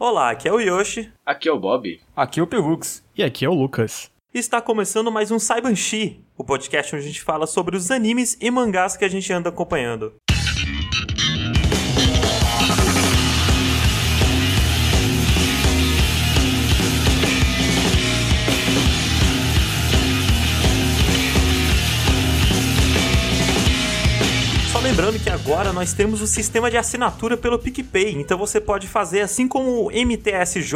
Olá, aqui é o Yoshi. Aqui é o Bob. Aqui é o Pelux. E aqui é o Lucas. Está começando mais um Saibanshi, o podcast onde a gente fala sobre os animes e mangás que a gente anda acompanhando. Lembrando que agora nós temos o sistema de assinatura pelo PicPay, então você pode fazer assim como o MTSJ,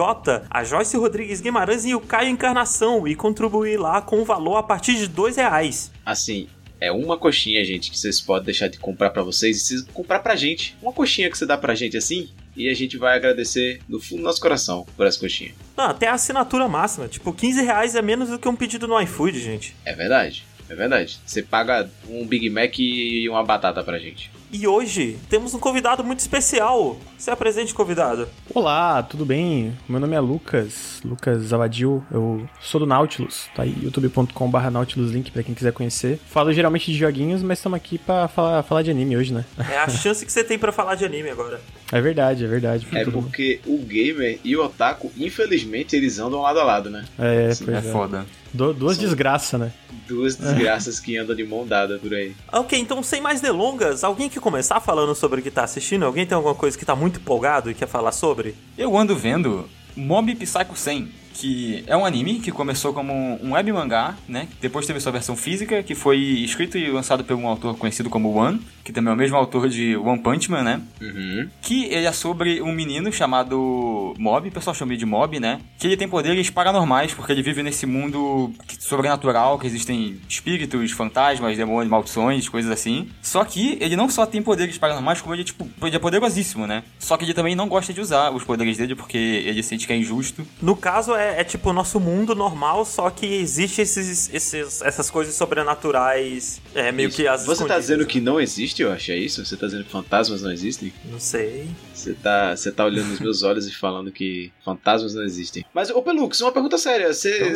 a Joyce Rodrigues Guimarães e o Caio Encarnação e contribuir lá com um valor a partir de dois reais. Assim, é uma coxinha, gente, que vocês podem deixar de comprar pra vocês e vocês comprar pra gente. Uma coxinha que você dá pra gente assim, e a gente vai agradecer do fundo do nosso coração por essa coxinha. Não, até a assinatura máxima, tipo 15 reais é menos do que um pedido no iFood, gente. É verdade, é verdade. Você paga um Big Mac e uma batata pra gente. E hoje temos um convidado muito especial. Se apresente, convidado. Olá, tudo bem? Meu nome é Lucas, Lucas Avadil, eu sou do Nautilus, tá aí youtube.com.br Nautiluslink pra quem quiser conhecer. Falo geralmente de joguinhos, mas estamos aqui pra falar, falar de anime hoje, né? É a chance que você tem pra falar de anime agora. É verdade, é verdade. É Tudo- porque o gamer e o otaku, infelizmente, eles andam lado a lado, né? É, Sim, pois É foda. Du- duas desgraças, né? Duas desgraças que andam de mão dada por aí. Ok, então sem mais delongas, alguém que começar falando sobre o que tá assistindo? Alguém tem alguma coisa que tá muito empolgado e quer falar sobre? Eu ando vendo Mob Psycho 100, que é um anime que começou como um web mangá, né? Depois teve sua versão física, que foi escrito e lançado por um autor conhecido como One, que também é o mesmo autor de One Punch Man, né? Uhum. Que ele é sobre um menino chamado Mob, o pessoal chama ele de Mob, né? Que ele tem poderes paranormais, porque ele vive nesse mundo sobrenatural, que existem espíritos, fantasmas, demônios, maldições, coisas assim. Só que ele não só tem poderes paranormais, como ele, tipo, ele é poderosíssimo, né? Só que ele também não gosta de usar os poderes dele, porque ele sente que é injusto. No caso, é, é tipo o nosso mundo normal, só que existe esses, esses- essas coisas sobrenaturais, é meio Isso. que as Você tá dizendo que não existe, eu acho, é isso? Você tá dizendo que fantasmas não existem? Não sei. Você tá, você tá olhando nos meus olhos e falando que fantasmas não existem. Mas, ô Pelux, uma pergunta séria. Você,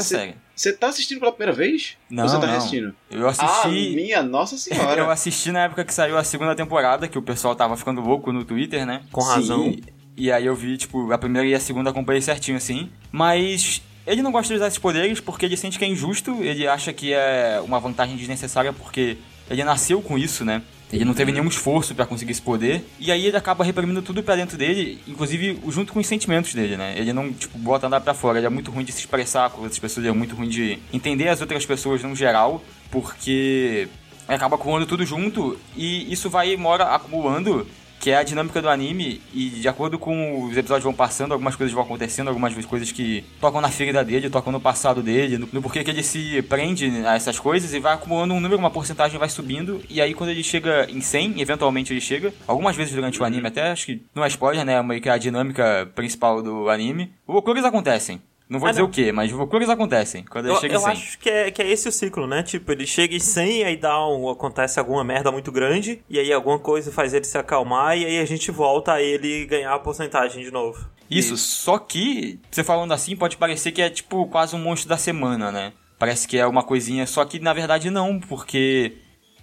você, tá assistindo pela primeira vez? Não, Ou você tá não. assistindo? Eu Ah, assisti. minha nossa senhora. eu assisti na época que saiu a segunda temporada, que o pessoal tava ficando louco no Twitter, né? Com Sim. razão. E, e aí eu vi, tipo, a primeira e a segunda acompanhei certinho, assim. Mas ele não gosta de usar esses poderes porque ele sente que é injusto, ele acha que é uma vantagem desnecessária porque ele nasceu com isso, né? Ele não teve nenhum esforço pra conseguir esse poder. E aí ele acaba reprimindo tudo pra dentro dele, inclusive junto com os sentimentos dele, né? Ele não, tipo, bota nada pra fora. Ele é muito ruim de se expressar com outras pessoas, ele é muito ruim de entender as outras pessoas no geral, porque acaba acumulando tudo junto e isso vai mora acumulando, que é a dinâmica do anime, e de acordo com os episódios vão passando, algumas coisas vão acontecendo, algumas coisas que tocam na ferida dele, tocam no passado dele, no, no porquê que ele se prende a essas coisas e vai acumulando um número, uma porcentagem vai subindo, e aí quando ele chega em 100, eventualmente ele chega, algumas vezes durante o anime até, acho que não é spoiler, né, meio que é a dinâmica principal do anime, loucuras acontecem. Não vou Ah, dizer não. o que, mas loucuras acontecem quando ele Eu, chega eu em 100. acho que é, que é esse o ciclo, né? Tipo, ele chega em 100, aí dá um, acontece alguma merda muito grande, e aí alguma coisa faz ele se acalmar, e aí a gente volta a ele ganhar a porcentagem de novo. Isso, só que, você falando assim, pode parecer que é tipo quase um monstro da semana, né? Parece que é uma coisinha, só que na verdade não, porque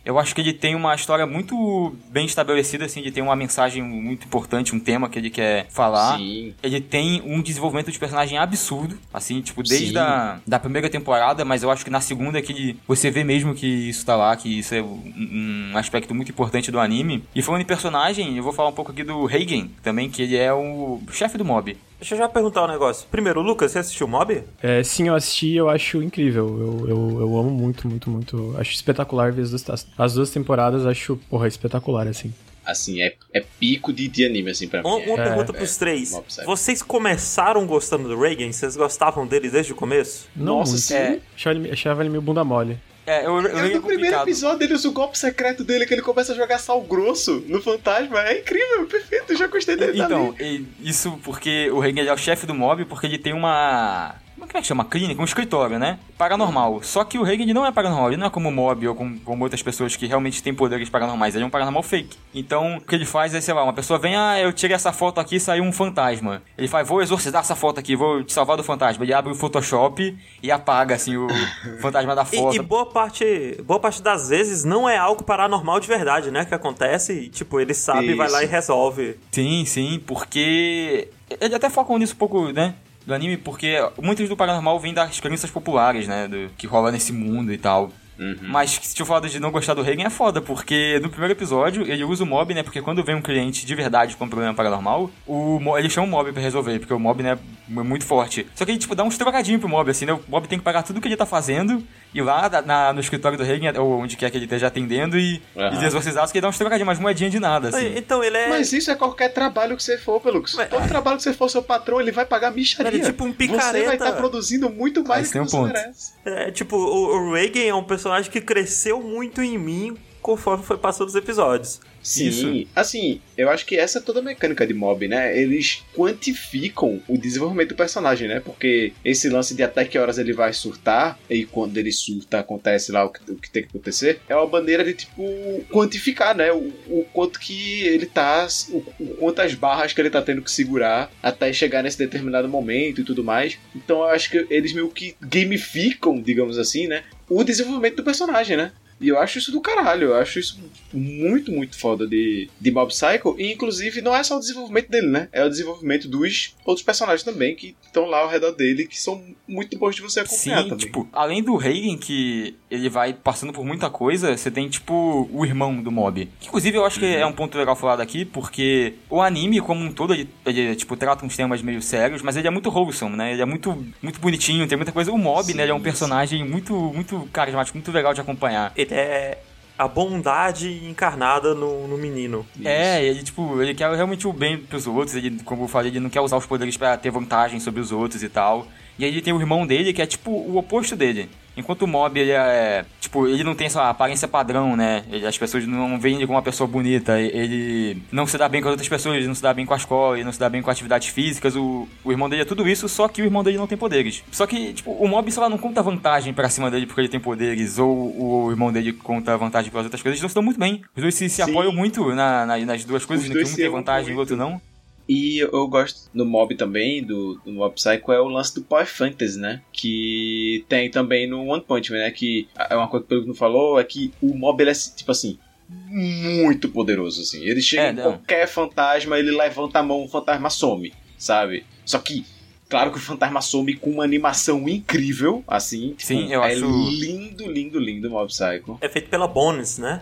eu acho que ele tem uma história muito bem estabelecida, assim, ele tem uma mensagem muito importante, um tema que ele quer falar. Sim. Ele tem um desenvolvimento de personagem absurdo, assim, tipo, desde Sim. a da primeira temporada, mas eu acho que na segunda que ele- você vê mesmo que isso tá lá, que isso é um, um aspecto muito importante do anime. E falando em personagem, eu vou falar um pouco aqui do Reigen, também, que ele é o chefe do mob. Deixa eu já perguntar um negócio. Primeiro, Lucas, você assistiu Mob? É, sim, eu assisti eu acho incrível. Eu, eu, eu amo muito, muito, muito. Acho espetacular ver as duas, as, as duas temporadas, acho, porra, espetacular, assim. Assim, é, é pico de, de anime, assim, pra mim. Uma, uma É- pergunta é- pros três. Mob Psycho. Vocês começaram gostando do Reagan? Vocês gostavam dele desde o começo? Não Nossa, muito. sim. É. Achava, ele, achava ele meio bunda mole. É, eu, eu, eu no primeiro episódio ele usa o golpe secreto dele, que ele começa a jogar sal grosso no fantasma. É incrível, perfeito, já gostei dele Então, também. isso porque o Reigen ele é o chefe do mob, porque ele tem uma. Como é é que chama? Clínica, um escritório, né? Paranormal. Só que o Reagan não é paranormal, ele não é como o Mob ou como, como, outras pessoas que realmente têm poderes paranormais, ele é um paranormal fake. Então, o que ele faz é, sei lá, uma pessoa vem, ah, eu tirei essa foto aqui e saiu um fantasma. Ele faz, vou exorcizar essa foto aqui, vou te salvar do fantasma. Ele abre o Photoshop e apaga, assim, o fantasma da foto. E, e, boa parte boa parte das vezes não é algo paranormal de verdade, né, que acontece e, tipo, ele sabe, Isso. vai lá e resolve. Sim, sim, porque... Ele até foca nisso um pouco, né? Do anime, porque muitas do paranormal vêm das crenças populares, né? Do, que rola nesse mundo e tal. Uhum. Mas se eu falar de não gostar do Reagan é foda, porque no primeiro episódio ele usa o mob, né? Porque quando vem um cliente de verdade com um problema paranormal, o, ele chama o mob pra resolver, porque o mob, né, é muito forte. Só que ele, tipo, dá uns trocadinhos pro mob, assim, né? O mob tem que pagar tudo que ele tá fazendo, ir lá na, no escritório do Reagan, ou onde quer que ele esteja atendendo, e, uhum. e exorcizar, que ele dá uns trocadinhos, mas moedinha de nada, assim. Então ele é. Mas isso é qualquer trabalho que você for, Pelux. Mas... Todo trabalho que você for, seu patrão, ele vai pagar micharia. é tipo um picareta. Você vai estar tá produzindo muito mais do que um você ponto. merece. É, tipo, o, o Reagan é um personagem que cresceu muito em mim conforme foi passando os episódios. Sim, Isso. assim, eu acho que essa é toda a mecânica de mob, né? Eles quantificam o desenvolvimento do personagem, né? Porque esse lance de até que horas ele vai surtar, e quando ele surta acontece lá o que, o que tem que acontecer, é uma maneira de, tipo, quantificar, né? O, o quanto que ele tá. O, o, quantas barras que ele tá tendo que segurar até chegar nesse determinado momento e tudo mais. Então eu acho que eles meio que gamificam, digamos assim, né? O desenvolvimento do personagem, né? E eu acho isso do caralho, eu acho isso muito, muito foda de, de Mob Psycho. E inclusive não é só o desenvolvimento dele, né? É o desenvolvimento dos outros personagens também que estão lá ao redor dele, que são muito bons de você acompanhar Sim, também. Tipo, além do Reagan, que ele vai passando por muita coisa, você tem, tipo, o irmão do Mob. Que, inclusive, eu acho que uhum. é um ponto legal falar daqui, porque o anime, como um todo, ele, ele, tipo, trata uns temas meio sérios, mas ele é muito wholesome, né? Ele é muito, muito bonitinho, tem muita coisa. O Mob, sim, né? Ele é um personagem muito, muito carismático, muito legal de acompanhar. Ele é a bondade encarnada no, no menino. É, ele, tipo, ele quer realmente o bem pros outros, ele, como eu falei, ele não quer usar os poderes para ter vantagem sobre os outros e tal. E aí ele tem o irmão dele, que é tipo o oposto dele. Enquanto o Mob, ele é. Tipo, ele não tem essa aparência padrão, né? Ele, as pessoas não veem ele como uma pessoa bonita. Ele não se dá bem com as outras pessoas, ele não se dá bem com a escola, ele não se dá bem com atividades físicas. O, o irmão dele é tudo isso, só que o irmão dele não tem poderes. Só que, tipo, o Mob, sei lá, não conta vantagem pra cima dele porque ele tem poderes, ou o, irmão dele conta vantagem pelas outras coisas. Eles não se dão muito bem. Os dois se, se apoiam muito na, na, nas duas coisas, né? que um tem vantagem e o outro não. E eu gosto do Mob também, do, do Mob Psycho, é o lance do Power Fantasy, né? Que tem também no One Punch Man, né? Que é uma coisa que o não falou, é que o Mob, ele é tipo assim, muito poderoso, assim. Ele chega é, em qualquer fantasma, ele levanta a mão, o fantasma some, sabe? Só que, claro que o fantasma some com uma animação incrível, assim. Tipo, Sim, eu é acho... lindo, lindo, lindo o Mob Psycho. É feito pela Bones, né?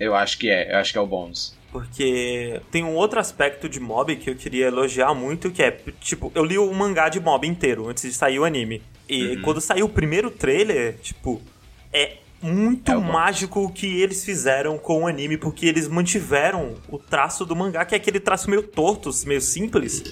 Eu acho que é, eu acho que é o Bones. Porque tem um outro aspecto de mob que eu queria elogiar muito, que é, tipo, eu li o mangá de mob inteiro antes de sair o anime. E uhum. quando saiu o primeiro trailer, tipo, é muito é mágico o que eles fizeram com o anime, porque eles mantiveram o traço do mangá, que é aquele traço meio torto, meio simples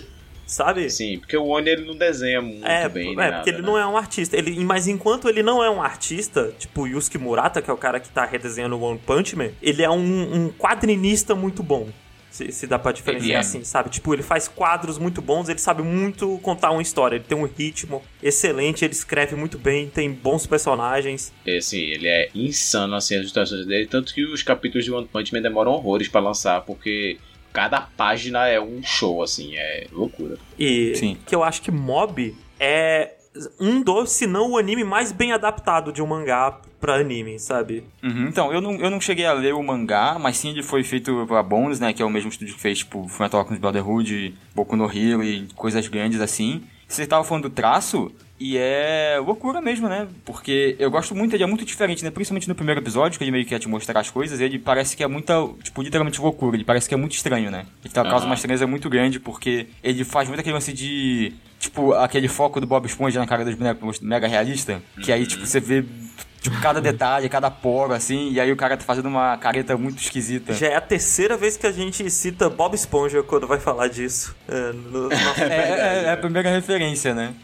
sabe? Sim, porque o Oni ele não desenha muito é, bem. É, nada, porque ele né? não é um artista. Ele, mas enquanto ele não é um artista, tipo o Yusuke Murata, que é o cara que tá redesenhando o One Punch Man, ele é um, um quadrinista muito bom. Se, se, dá pra diferenciar é. assim, sabe? Tipo, ele faz quadros muito bons, ele sabe muito contar uma história, ele tem um ritmo excelente, ele escreve muito bem, tem bons personagens. É, sim, ele é insano, assim, as ilustrações dele, tanto que os capítulos de One Punch Man demoram horrores para lançar, porque cada página é um show, assim, é loucura. E Sim. que eu acho que Mob é um dos, se não o anime mais bem adaptado de um mangá pra anime, sabe? Uhum, então, eu não, eu não cheguei a ler o mangá, mas sim ele foi feito pela Bones, né, que é o mesmo estúdio que fez, tipo, Fullmetal Alchemist Brotherhood, Boku no Hero e coisas grandes assim. Você tava falando do traço, e é loucura mesmo, né? Porque eu gosto muito, ele é muito diferente, né? Principalmente no primeiro episódio, que ele meio que quer te mostrar as coisas, ele parece que é muita, tipo, literalmente loucura, ele parece que é muito estranho, né? Ele tá, causa uma estranheza muito grande, porque ele faz muito aquele lance de, tipo, aquele foco do Bob Esponja na cara dos bonecos mega realista, que aí, tipo, você vê Tipo, cada detalhe, cada poro, assim, e aí o cara tá fazendo uma careta muito esquisita. Já é a terceira vez que a gente cita Bob Esponja quando vai falar disso. É, no, é, é, é a primeira referência, né?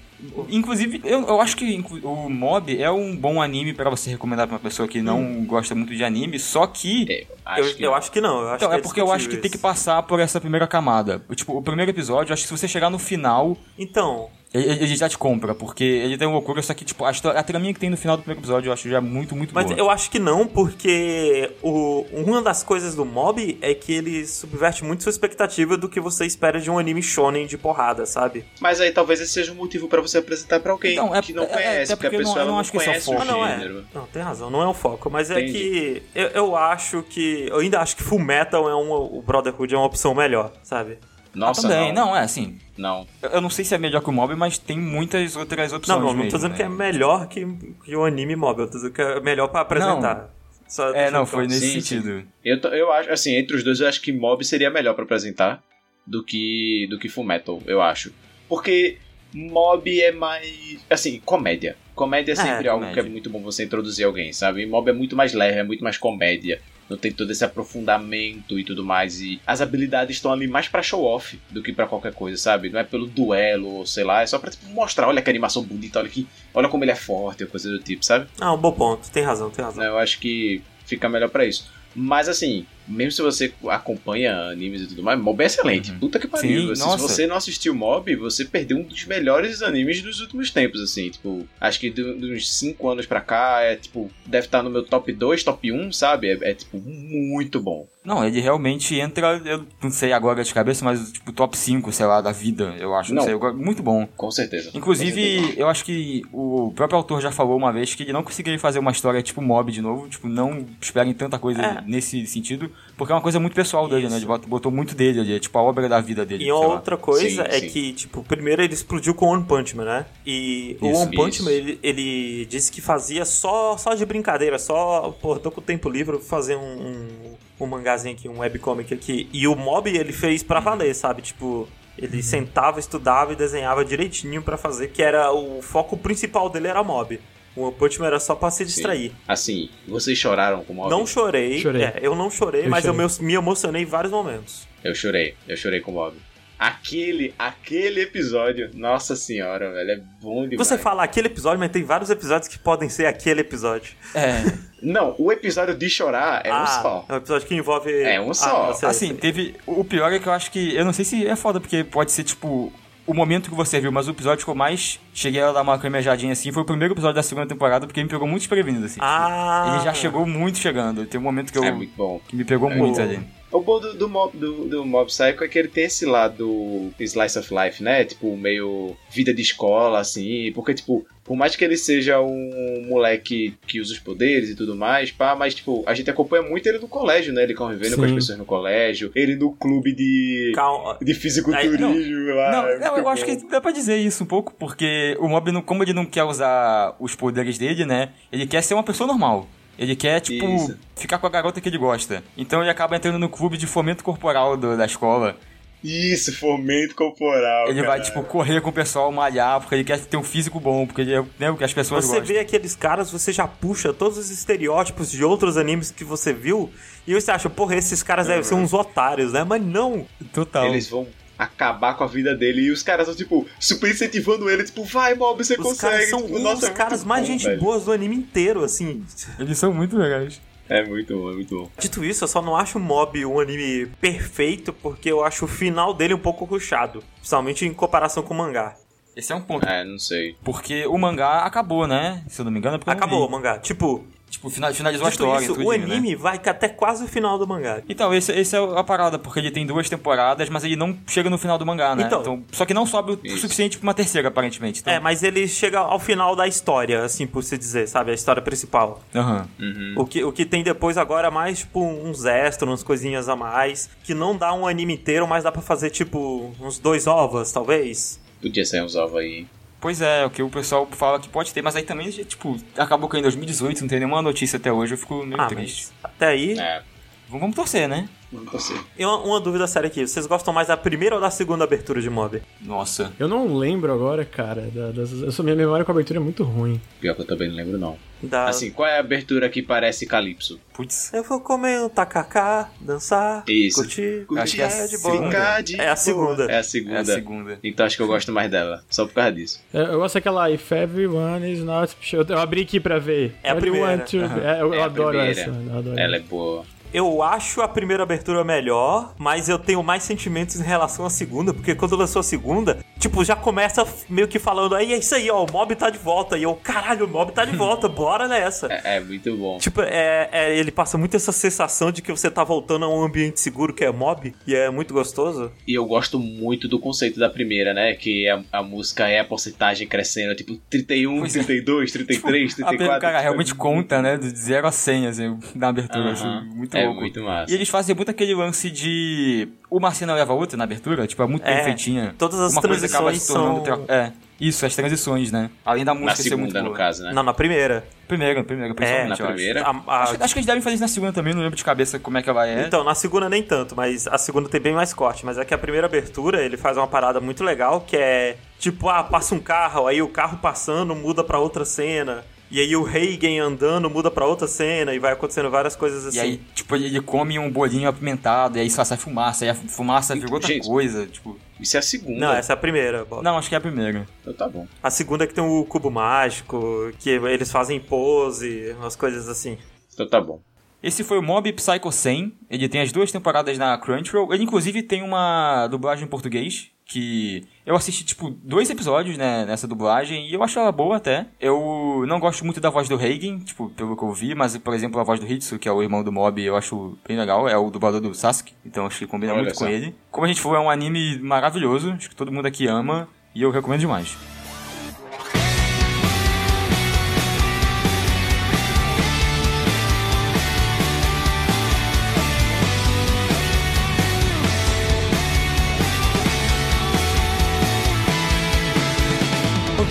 Inclusive, eu, eu acho que o Mob é um bom anime para você recomendar pra uma pessoa que não hum. gosta muito de anime, só que. É, acho eu, que eu, acho que não. então, é, é porque eu acho que tem que passar por essa primeira camada. Tipo, o primeiro episódio, acho que se você chegar no final. Então, Ele, ele já te compra, porque ele tem loucura, só que, tipo, a, história, a traminha que tem no final do primeiro episódio eu acho já muito, muito Mas boa. eu acho que não, porque o, uma das coisas do mob é que ele subverte muito sua expectativa do que você espera de um anime shonen de porrada, sabe? Mas aí talvez esse seja um motivo pra você apresentar pra alguém Então, é- que não é- conhece, até porque a porque eu não- pessoa não não acho que esse é o conhece o foco. Ah, não é. Não, tem razão, não é o foco. Mas é Entendi. que eu, eu acho que. Eu ainda acho que Full Metal é um. O Brotherhood é uma opção melhor, sabe? Nossa, Também, não. não, é assim. Não. Eu, eu não sei se é melhor que o mob, mas tem muitas outras opções. Não, não, não tô dizendo né? que é melhor que, que o anime móvel, eu tô dizendo que é melhor pra apresentar. Só É, não, eu foi nesse Sim, sim. sentido. Eu, tô- eu acho, assim, entre os dois, eu acho que Mob seria melhor pra apresentar do que do que Fullmetal, eu acho. Porque Mob é mais, assim, comédia. Comédia é sempre algo comédia. que é muito bom você introduzir alguém, sabe? E Mob é muito mais leve, é muito mais comédia. Não tem todo esse aprofundamento e tudo mais. E as habilidades estão ali mais pra show off do que pra qualquer coisa, sabe? Não é pelo duelo, ou sei lá, é só pra tipo, mostrar, olha que animação bonita, olha que, olha como ele é forte, ou coisa do tipo, sabe? Ah, um bom ponto, tem razão, tem razão. Eu acho que fica melhor pra isso. Mas assim, mesmo se você acompanha animes e tudo mais, Mob é excelente. Uhum. Puta que pariu. Sim, Assim. Se você não assistiu Mob, você perdeu um dos melhores animes dos últimos tempos, assim. Tipo, acho que do- dos 5 anos pra cá, é tipo, deve estar no meu top 2, top 1, sabe? É, é, tipo, muito bom. Não, ele realmente entra, eu não sei agora de cabeça, mas tipo top 5, sei lá, da vida, eu acho. Não, Não. sei, muito bom. Com certeza. Com Inclusive, certeza. eu acho que o próprio autor já falou uma vez que ele não conseguiria fazer uma história tipo mob de novo, tipo, não esperem tanta coisa É. nesse sentido, porque é uma coisa muito pessoal dele, né? Ele bot- botou muito dele ali, é tipo a obra da vida dele. E sei lá. outra coisa Sim, é sim. que, tipo, primeiro ele explodiu com One Punch Man, né? E o Isso, One Punch isso. Man, ele, ele disse que fazia só, só de brincadeira, só, pô, tô com tempo livre, vou fazer um, um, um mangazinho aqui, um webcomic aqui. E o Mob ele fez pra valer, sabe? Tipo, ele sentava, estudava e desenhava direitinho pra fazer, que era o foco principal dele era Mob. O One Punch Man era só pra se Sim. distrair. Assim, vocês choraram com Mob? Não chorei, Chorei. é, eu não chorei, Eu mas eu chorei. me, me emocionei em vários momentos. Eu chorei. Eu chorei com Mob. Aquele, aquele episódio, nossa senhora, velho, é bom demais. Você fala aquele episódio, mas tem vários episódios que podem ser aquele episódio. É, Não, o episódio de chorar é um ah, só. É um episódio que envolve. É um só. Ah, assim, teve. O pior é que eu acho que. Eu não sei se é foda, porque pode ser tipo. O momento que você viu, mas o episódio que eu mais cheguei a dar uma cremejadinha assim foi o primeiro episódio da segunda temporada, porque me pegou muito desprevenido, assim. Ah. Ele já chegou muito chegando. Tem um momento que eu. É muito bom. que me pegou muito ali. O bom do, do, mob, do, do Mob Psycho é que ele tem esse lado slice of life, né? Tipo, meio vida de escola, assim. Porque, tipo, por mais que ele seja um moleque que usa os poderes e tudo mais, pá, mas, tipo, a gente acompanha muito ele no colégio, né? Ele convivendo com as Sim. pessoas no colégio, ele no clube de. Calma. De fisiculturismo lá. Não, é não, muito eu acho bom. que dá pra dizer isso um pouco, porque o Mob, como ele não quer usar os poderes dele, né? Ele quer ser uma pessoa normal. Ele quer, tipo, Isso. ficar com a garota que ele gosta. Então ele acaba entrando no clube de fomento corporal do- da escola. Isso, fomento corporal. Ele vai, cara. tipo, correr com o pessoal, malhar, porque ele quer ter um físico bom, porque ele é né, o que as pessoas Você gostam. vê aqueles caras, você já puxa todos os estereótipos de outros animes que você viu, e você acha, porra, esses caras devem ser uns otários, né? Mas não. Total. Eles vão acabar com a vida dele e os caras estão, tipo, super incentivando ele, tipo, vai, Mob, você Os consegue. caras são tipo, os nossa, é caras muito mais bom, gente velho. boas do anime inteiro, assim. Eles são muito legais. É muito bom, é muito bom. Dito isso, eu só não acho o Mob um anime perfeito, porque eu acho o final dele um pouco ruchado. Principalmente em comparação com o mangá. Esse é um ponto. É, não sei. Porque o mangá acabou, né? Se eu não me engano, é porque Acabou o mangá. Tipo, Tipo, final- finalizou a história. isso, tudinho, o né? anime vai até quase o final do mangá. Então, esse, esse é a parada, porque ele tem duas temporadas, mas ele não chega no final do mangá, né? Então- só que não sobe o Isso. suficiente pra uma terceira, aparentemente. Então, É, mas ele chega ao final da história, assim por se dizer, sabe? A história principal. Aham. Uhum. O que, o que tem depois agora é mais, tipo, uns extras, umas coisinhas a mais, que não dá um anime inteiro, mas dá pra fazer, tipo, uns dois ovos, talvez. Podia sair uns ovos aí. Pois é, o que o pessoal fala que pode ter, mas aí também, tipo, acabou que em 2018 não tem nenhuma notícia até hoje, eu fico meio Ah, triste. mas até aí... É, Vamos, torcer, né? vamos torcer. E uma, uma dúvida séria aqui, vocês gostam mais da primeira ou da segunda abertura de Mob? Nossa. Eu não lembro agora, cara. Da, das, eu sou, minha memória com abertura é muito ruim. Pior que eu também não lembro, não. Da... Assim, qual é a abertura que parece Calypso? Putz. Eu vou comer um tacacá, dançar, Isso. curtir, Acho que é a de boa. segunda. Ficar de É a segunda. É a É segunda. a segunda. Então acho que eu gosto mais dela. Só por causa disso. Eu, eu gosto daquela If Everyone is not. Eu, eu abri aqui pra ver. É a Everyone primeira. to- é, eu É a adoro primeira. essa. Eu adoro Ela é boa. Eu acho a primeira abertura melhor, mas eu tenho mais sentimentos em relação à segunda, porque quando lançou a segunda, tipo, já começa meio que falando, aí é isso aí, ó, o mob tá de volta. E eu, caralho, o mob tá de volta, bora nessa. É, é muito bom. Tipo, é, é, ele passa muito essa sensação de que você tá voltando a um ambiente seguro que é mob, e é muito gostoso. E eu gosto muito do conceito da primeira, né? Que a, a música é a porcentagem crescendo, tipo 31, Pois é. 32, 33, A primeira, 34. cara, realmente conta, né? De 0 a 100, assim, na abertura. Aham. Assim, muito É louco. muito massa. E eles fazem muito aquele lance de. Uma cena leva a outra na abertura, tipo, é muito É, bem feitinha. todas as Uma coisa acaba se transições tornando são- É, isso, as transições, né? Além da Na música ser muito segunda, no boa. caso, né? Não, na primeira. Primeira, primeira, É, principalmente, na eu acho. primeira. A- a- Acho, acho que eles devem fazer isso na segunda também, não lembro de cabeça como é que ela é. Então, na segunda nem tanto, mas a segunda tem bem mais corte. Mas é que a primeira abertura, ele faz uma parada muito legal, que é tipo, ah, passa um carro, aí o carro passando muda pra outra cena. E aí o Reagan andando muda pra outra cena e vai acontecendo várias coisas assim. E aí, tipo, ele come um bolinho apimentado, e aí só sai fumaça, aí a fumaça vira outra Gente. coisa, tipo... Isso é a segunda. Não, essa é a primeira. Bob. Não, acho que é a primeira. Então tá bom. A segunda é que tem o cubo mágico, que eles fazem pose, umas coisas assim. Então tá bom. Esse foi o Mob Psycho 100, ele tem as duas temporadas na Crunchyroll, ele inclusive tem uma dublagem em português, que eu assisti, tipo, dois episódios, né, nessa dublagem, e eu acho ela boa até. Eu não gosto muito da voz do Reigen, tipo, pelo que eu vi, mas, por exemplo, a voz do Hitsu, que é o irmão do Mob, eu acho bem legal, é o dublador do Sasuke, então acho que combina Olha muito só. com ele. Como a gente falou, é um anime maravilhoso, acho que todo mundo aqui ama, e eu recomendo demais.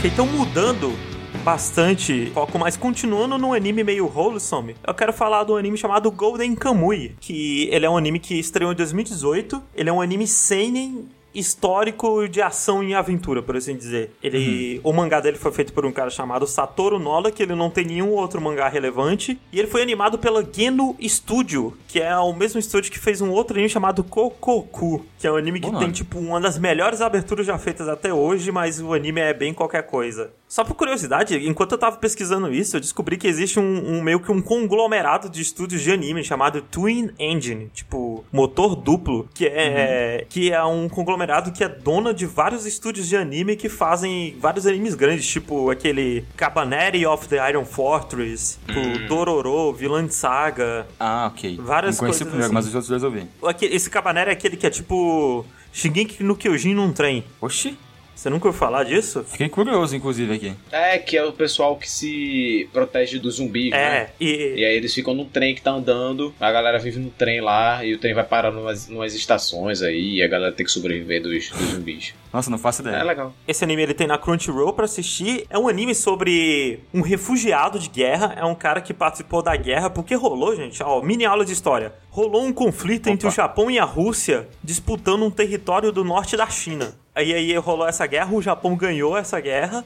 Ok, então mudando bastante foco, mas continuando num anime meio wholesome, eu quero falar do anime chamado Golden Kamui, que ele é um anime que estreou em 2018, ele é um anime seinen histórico de ação e aventura, por assim dizer. Ele, o mangá dele foi feito por um cara chamado Satoru Nola, que ele não tem nenhum outro mangá relevante, e ele foi animado pela Geno Studio, que é o mesmo estúdio que fez um outro anime chamado Kokoku, que é um anime que Bom tem tipo uma das melhores aberturas já feitas até hoje, mas o anime é bem qualquer coisa. Só por curiosidade, enquanto eu tava pesquisando isso, eu descobri que existe um, um meio que um conglomerado de estúdios de anime chamado Twin Engine, tipo motor duplo, que é que é um conglomerado que é dona de vários estúdios de anime que fazem vários animes grandes, tipo aquele Cabaneri of the Iron Fortress, o Dororo, Villain Saga. Ah, ok. Várias não conheci coisas o primeiro, assim. mas os outros dois eu vi. Esse Cabaneri é aquele que é tipo Shingeki no Kyojin num trem. Oxi, Você nunca ouviu falar disso? fiquei curioso, inclusive, aqui. É, que é o pessoal que se protege dos zumbis, né? É, e, E aí eles ficam num trem que tá andando, a galera vive no trem lá, e o trem vai parar numas, numas estações aí, e a galera tem que sobreviver dos, dos zumbis. Nossa, não faço É ideia. legal. esse anime ele tem na Crunchyroll pra assistir. É um anime sobre um refugiado de guerra. É um cara que participou da guerra. Porque rolou, gente, ó, mini aula de história. Rolou um conflito entre o Japão e a Rússia disputando um território do norte da China. Aí aí rolou essa guerra, o Japão ganhou essa guerra.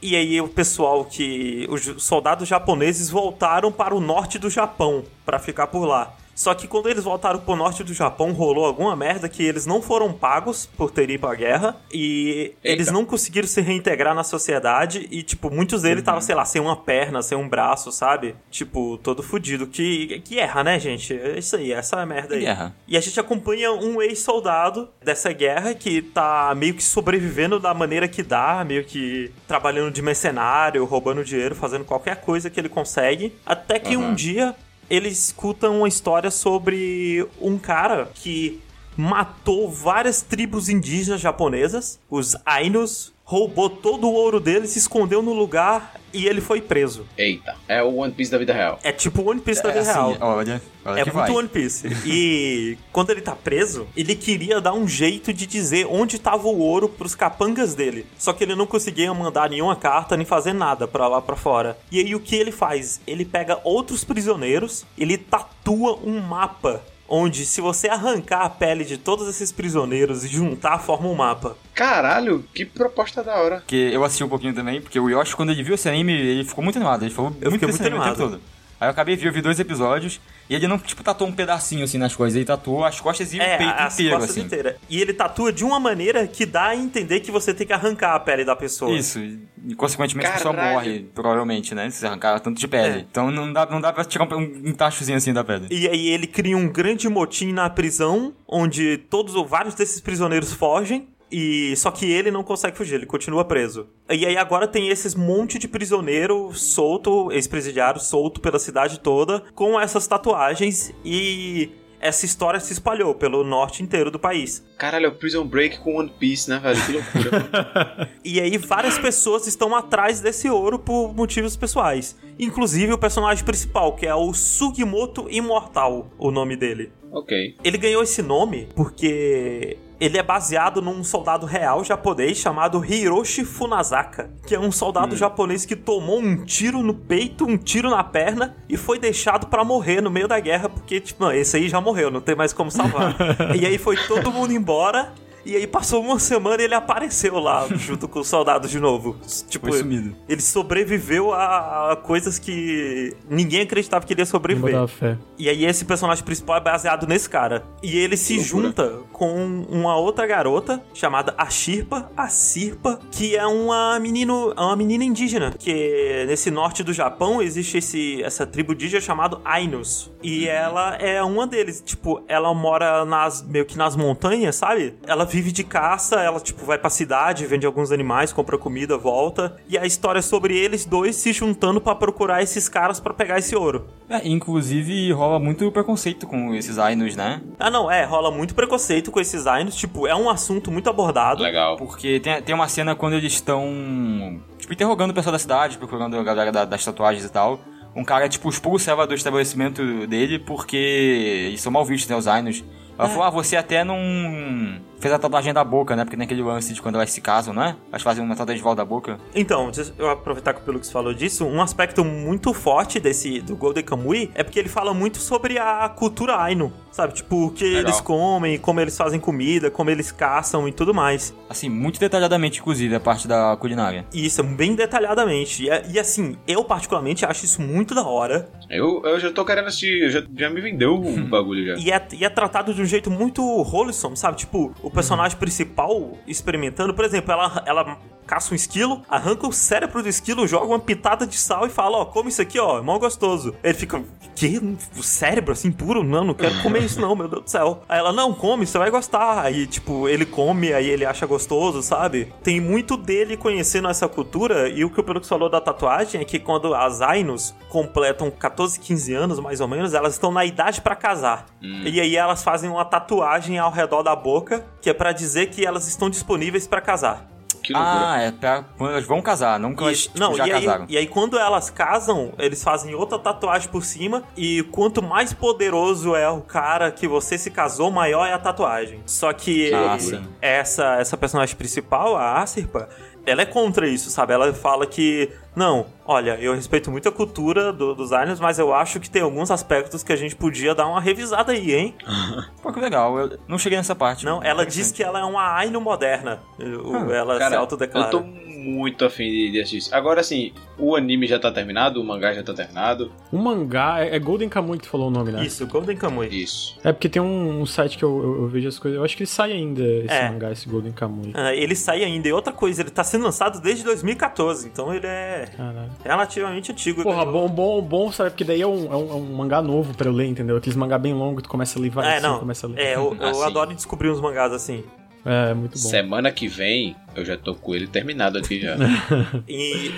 E aí o pessoal que. Os soldados japoneses voltaram para o norte do Japão pra ficar por lá. Só que quando eles voltaram pro norte do Japão, rolou alguma merda que eles não foram pagos por terem ido pra guerra. E eles não conseguiram se reintegrar na sociedade. E, tipo, muitos deles estavam, sei lá, sem uma perna, sem um braço, sabe? Tipo, todo fudido. Que, que erra, né, gente? É isso aí, essa merda aí. Guerra. E a gente acompanha um ex-soldado dessa guerra que tá meio que sobrevivendo da maneira que dá, meio que trabalhando de mercenário, roubando dinheiro, fazendo qualquer coisa que ele consegue. Até que um Aham. dia ele escuta uma história sobre um cara que matou várias tribos indígenas japonesas, os Ainos, roubou todo o ouro deles, se escondeu no lugar e ele foi preso. Eita, é o One Piece da vida real. É tipo One Piece da É vida assim, real. olha, olha É que muito vai. One Piece. E quando ele tá preso, ele queria dar um jeito de dizer onde tava o ouro pros capangas dele. Só que ele não conseguia mandar nenhuma carta nem fazer nada pra lá pra fora. E aí o que ele faz? Ele pega outros prisioneiros, ele tatua um mapa. Onde, se você arrancar a pele de todos esses prisioneiros e juntar, forma um mapa. Caralho, que proposta da hora. Porque eu assisti um pouquinho também, porque o Yoshi, quando ele viu esse anime, ele ficou muito animado. Ele falou Eu muito muito anime o tempo animado. todo. Aí eu acabei de ver, eu vi dois episódios, e ele não, tipo, tatuou um pedacinho, assim, nas coisas. Ele tatuou as costas e o peito É, as inteiro, costas assim. inteiras. E ele tatua de uma maneira que dá a entender que você tem que arrancar a pele da pessoa. Isso, e, consequentemente a pessoa Caralho. morre, provavelmente, né? Se arrancar tanto de pele. É. Então não dá, não dá pra tirar um, um tachozinho assim da pele. E aí ele cria um grande motim na prisão, onde todos ou vários desses prisioneiros fogem. E só que ele não consegue fugir, ele continua preso. E aí agora tem esses monte de prisioneiro solto, ex-presidiário solto pela cidade toda, com essas tatuagens e essa história se espalhou pelo norte inteiro do país. Caralho, é o Prison Break com One Piece, né, velho? Que loucura. E aí várias pessoas estão atrás desse ouro por motivos pessoais. Inclusive o personagem principal, que é o Sugimoto Imortal, o nome dele. ok. Ele ganhou esse nome porque ele é baseado num soldado real japonês chamado Hiroshi Funazaka, que é um soldado japonês que tomou um tiro no peito, um tiro na perna e foi deixado pra morrer no meio da guerra, porque, tipo, esse aí já morreu, não tem mais como salvar. e aí foi todo mundo embora. E aí passou uma semana e ele apareceu lá junto com os soldados de novo. Tipo, Foi sumido. ele sobreviveu a, a coisas que ninguém acreditava que ele ia sobreviver. E aí esse personagem principal é baseado nesse cara. E ele se junta com uma outra garota chamada Ashirpa, a Sirpa, que é uma menino, é uma menina indígena, que nesse norte do Japão existe esse essa tribo indígena chamada Ainus. E ela é uma deles, tipo, ela mora nas meio que nas montanhas, sabe? Ela vive de caça, ela tipo vai pra cidade, vende alguns animais, compra comida, volta. E a história é sobre eles dois se juntando pra procurar esses caras pra pegar esse ouro. É, inclusive rola muito preconceito com esses Ainus, né? Ah, não, é, rola muito preconceito com esses Ainus, tipo, é um assunto muito abordado. Legal. Porque tem, tem uma cena quando eles estão, tipo, interrogando o pessoal da cidade, procurando a galera da- das tatuagens e tal. Um cara, tipo, expulsa ela do estabelecimento dele porque eles são mal vistos, né, os Ainus. Ela falou, ah, você até não fez a tatuagem da boca, né? Porque tem aquele lance de quando elas se casam, né? Elas fazem uma tatuagem de volta da boca. Então, deixa eu aproveitar que o Pelux falou disso, um aspecto muito forte desse do Golden Kamui é porque ele fala muito sobre a cultura Ainu, sabe? Tipo, o que Legal. eles comem, como eles fazem comida, como eles caçam e tudo mais. Assim, muito detalhadamente, inclusive, a parte da culinária. Isso, bem detalhadamente. E, e, assim, eu particularmente acho isso muito da hora. Eu, eu já tô querendo assistir, já, já me vendeu o bagulho já. E é, e é tratado de um jeito muito wholesome, sabe? Tipo, o personagem principal experimentando, por exemplo, ela, ela caça um esquilo, arranca o cérebro do esquilo, joga uma pitada de sal e fala, ó, come isso aqui, ó, é mó gostoso. Ele fica, que? O cérebro assim puro? Não, não quero comer isso não, meu Deus do céu. Aí ela, não, come, você vai gostar. Aí, tipo, ele come, aí ele acha gostoso, sabe? Tem muito dele conhecendo essa cultura e o que o Pelux falou da tatuagem é que quando as Ainus completam 14, 15 anos, mais ou menos, elas estão na idade pra casar. E aí elas fazem uma tatuagem ao redor da boca, que é pra dizer que elas estão disponíveis pra casar. Que loucura. Ah, é pra quando elas vão casar, não que elas Isso. tipo, Não, já e aí, casaram. e aí quando elas casam, eles fazem outra tatuagem por cima. E quanto mais poderoso é o cara que você se casou, maior é a tatuagem. Só que Ah, essa, essa personagem principal, a Asirpa, ela é contra isso, sabe? Ela fala que, não, olha, eu respeito muito a cultura do- dos aliens, mas eu acho que tem alguns aspectos que a gente podia dar uma revisada aí, hein? Pô, que legal, eu não cheguei nessa parte. Não, ela diz que ela é uma Ainu moderna. O- ela se Cara, autodeclara. eu tô muito afim de, de assistir isso. Agora, assim, o anime já tá terminado, o mangá já tá terminado. O mangá é, é Golden Kamuy que tu falou o nome, né? Isso, Golden Kamuy. Isso. É porque tem um, um site que eu, eu- eu vejo as coisas. Eu acho que ele sai ainda, esse É. mangá, esse Golden Kamuy. Ah, ele sai ainda. E outra coisa, ele tá sendo lançado desde 2014, então ele é Caralho. relativamente antigo. Porra, né? bom, bom, bom, sabe? Porque daí é um, é um, é um mangá novo pra eu ler, entendeu? Aqueles mangá bem longo, tu começa a ler vai É, assim, não. começa a ler. É, eu, eu Assim. adoro descobrir uns mangás assim. É, muito bom. Semana que vem, eu já tô com ele terminado aqui já. E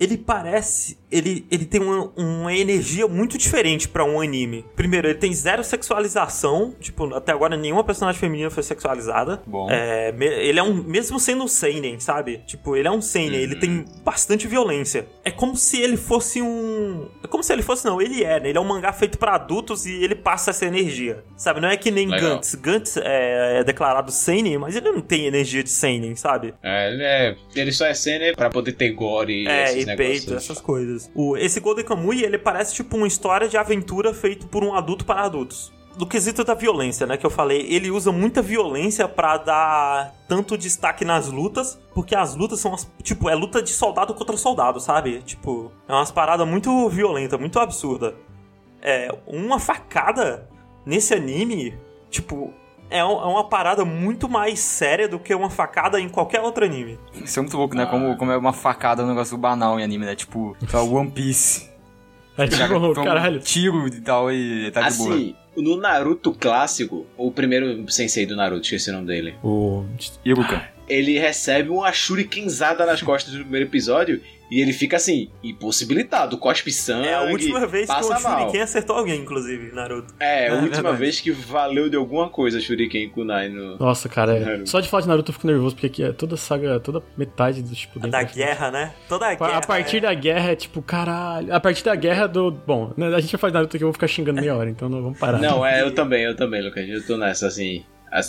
ele parece. Ele, ele tem uma, uma energia muito diferente pra um anime. Primeiro, ele tem zero sexualização. Tipo, até agora nenhuma personagem feminina foi sexualizada. Bom. É, ele é um. Mesmo sendo um Seinen, sabe? Tipo, ele é um Seinen, ele tem bastante violência. É como se ele fosse um. É como se ele fosse, não, ele é, né? Ele é um mangá feito pra adultos e ele passa essa energia. Sabe? Não é que nem Legal. Gantz. Gantz é, é declarado Seinen, mas ele não tem energia de Seinen, sabe? É, ele, é, ele só é cena pra poder ter gore e É, e. peito, essas coisas. O, esse Golden Kamuy, ele parece tipo uma história de aventura feito por um adulto para adultos. Do quesito da violência, né, que eu falei, ele usa muita violência pra dar tanto destaque nas lutas, porque as lutas são, as- tipo, é luta de soldado contra soldado, sabe? Tipo, é umas paradas muito violentas, muito absurda. É, uma facada nesse anime, tipo, é, um- é uma parada muito mais séria do que uma facada em qualquer outro anime. Isso é muito louco, né? Como, como é uma facada, um negócio banal em anime, né? Tipo, lá, One Piece. É tipo, Foi um caralho. tiro e tal e tá de boa. Assim, No Naruto clássico, o primeiro sensei do Naruto, esqueci o nome dele. O. Iruka. Ele recebe uma shurikenzada nas costas do primeiro episódio e ele fica assim, impossibilitado, cospe sangue. É a última vez que o. Shuriken acertou alguém, inclusive, Naruto. É, a É última verdade. vez que valeu de alguma coisa Shuriken Kunai no. Nossa, cara, é- só de falar de Naruto eu fico nervoso, porque aqui é toda saga, toda metade do tipo Da guerra, né? Toda a guerra. A partir é. da guerra é tipo, caralho. A partir da guerra do. Bom, né, a gente vai falar de Naruto aqui, eu vou ficar xingando meia hora, então não vamos parar. Não, é, eu também, eu também, Lucas. Eu tô nessa, assim.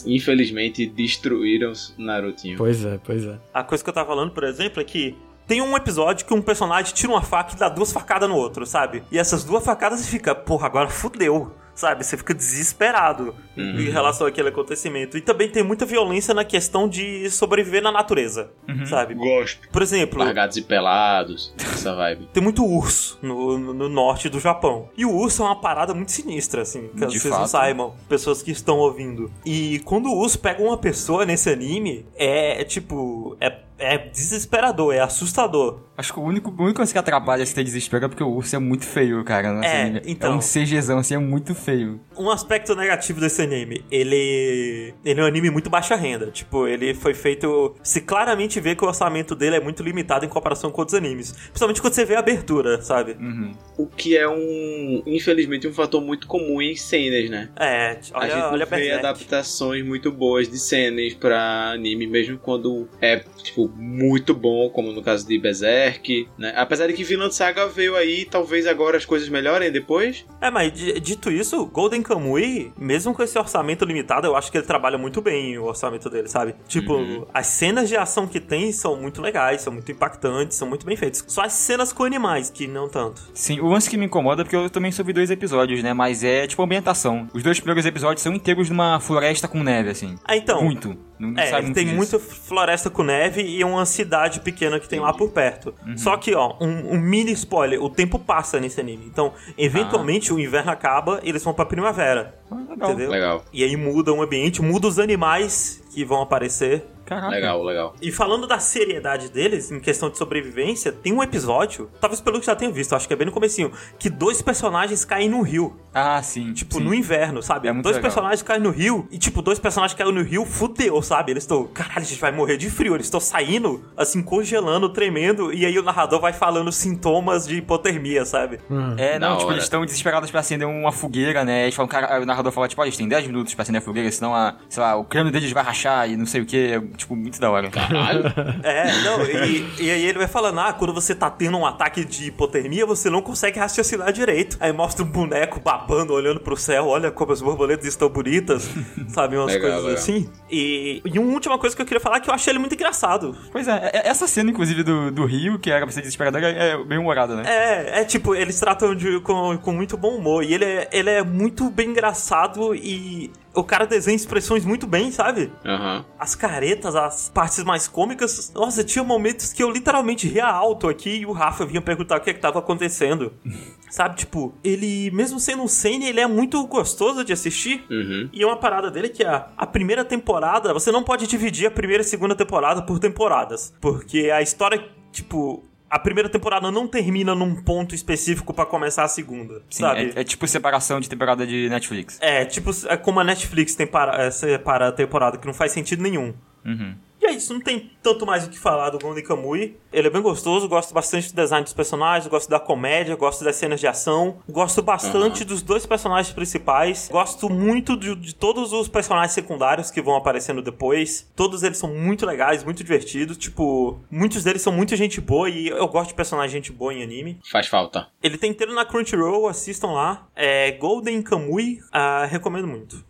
Infelizmente, destruíram Narutinho. Pois é, pois é. A coisa que eu tava falando, por exemplo, é que tem um episódio que um personagem tira uma faca e dá duas facadas no outro, sabe? E essas duas facadas fica, porra, agora fudeu. Sabe, você fica desesperado Uhum. em relação àquele acontecimento. E também tem muita violência na questão de sobreviver na natureza, sabe? Gosto. Por exemplo, Largados e pelados, essa vibe. tem muito urso no, no- no norte do Japão. E o urso é uma parada muito sinistra, assim, caso De vocês não fato. saibam, pessoas que estão ouvindo. E quando o urso pega uma pessoa nesse anime, é, é tipo. É, é desesperador, é assustador. Acho que o único, a única coisa que atrapalha esse ter desespero é porque o urso é muito feio, cara. Nossa, É, então. É um CGzão, assim, é muito feio. Um aspecto negativo desse anime, ele. Ele é um anime muito baixa renda. Tipo, ele foi feito. Se claramente vê que o orçamento dele é muito limitado em comparação com outros animes. Principalmente quando você vê a abertura, sabe? Uhum. O que é um, infelizmente, um fator muito comum em cenas, né? É, olha, a gente não olha vê Berserk. adaptações muito boas de cenas pra anime, mesmo quando é, tipo, muito bom, como no caso de Berserk, né? Apesar de que Vinland Saga veio aí, talvez agora as coisas melhorem depois. É, mas di- dito isso, Golden Kamui, mesmo com esse orçamento limitado, eu acho que ele trabalha muito bem o orçamento dele, sabe? Tipo, Uhum. as cenas de ação que tem são muito legais, são muito impactantes, são muito bem feitas. Só as cenas com animais que não tanto. Sim, o lance que me incomoda é porque eu também só vi dois episódios, né? Mas é tipo ambientação. Os dois primeiros episódios são inteiros numa floresta com neve, assim. Ah, então. Muito. Não, não É, muito tem muita floresta com neve e uma cidade pequena que tem lá por perto. Uhum. Só que, ó, um, um mini spoiler: o tempo passa nesse anime. Então, eventualmente, o inverno acaba e eles vão pra primavera. Ah, legal. Entendeu? Legal, E aí muda o ambiente, muda os animais que vão aparecer. Caraca. legal, legal. E falando da seriedade deles, em questão de sobrevivência, tem um episódio, talvez pelo que já tenha visto, acho que é bem no comecinho, que dois personagens caem no rio. Ah, sim. Tipo, sim. no inverno, sabe? É muito dois legal. personagens caem no rio e, tipo, dois personagens caem no rio, fudeu, sabe? Eles estão, caralho, a gente vai morrer de frio. Eles estão saindo, assim, congelando, tremendo, e aí o narrador vai falando sintomas de hipotermia, sabe? É, Da não, tipo, hora. eles estão desesperados pra acender uma fogueira, né? Eles falam, cara, o narrador fala, tipo, ó, eles têm 10 minutos pra acender a fogueira, senão, a, sei lá, o crânio deles vai rachar e não sei o que. Tipo, muito da hora. Caralho. É, não, e, e aí ele vai falando, ah, quando você tá tendo um ataque de hipotermia, você não consegue raciocinar direito. Aí mostra um boneco babando, olhando pro céu, olha como as borboletas estão bonitas, sabe, umas Legal, coisas legal. assim. E, e uma última coisa que eu queria falar que eu achei ele muito engraçado. Pois é, é- essa cena, inclusive, do, do Rio, que era pra ser desesperadora, é é bem humorada, né? É, é tipo, eles tratam de, com, com muito bom humor. E ele é, ele é muito bem engraçado e o cara desenha expressões muito bem, sabe? Aham. As caretas, as partes mais cômicas. Nossa, tinha momentos que eu literalmente ria alto aqui e o Rafa vinha perguntar o que, é que tava acontecendo. sabe, tipo, ele, mesmo sendo um Sane, ele é muito gostoso de assistir. Uhum. E é uma parada dele que a, a primeira temporada, você não pode dividir a primeira e segunda temporada por temporadas. Porque a história, tipo, a primeira temporada não termina num ponto específico pra começar a segunda, Sim, sabe? é, é tipo separação de temporada de Netflix. É, tipo, é como a Netflix tem para, é, separa a temporada, que não faz sentido nenhum. Uhum. É isso, não tem tanto mais o que falar do Golden Kamui. Ele é bem gostoso, gosto bastante do design dos personagens, gosto da comédia, gosto das cenas de ação, gosto bastante dos dois personagens principais, gosto muito de, de todos os personagens secundários que vão aparecendo depois. Todos eles são muito legais, muito divertidos, tipo, muitos deles são muito gente boa e eu gosto de personagem gente boa em anime. Faz falta. Ele tem inteiro na Crunchyroll, assistam lá. É Golden Kamui, ah, recomendo muito.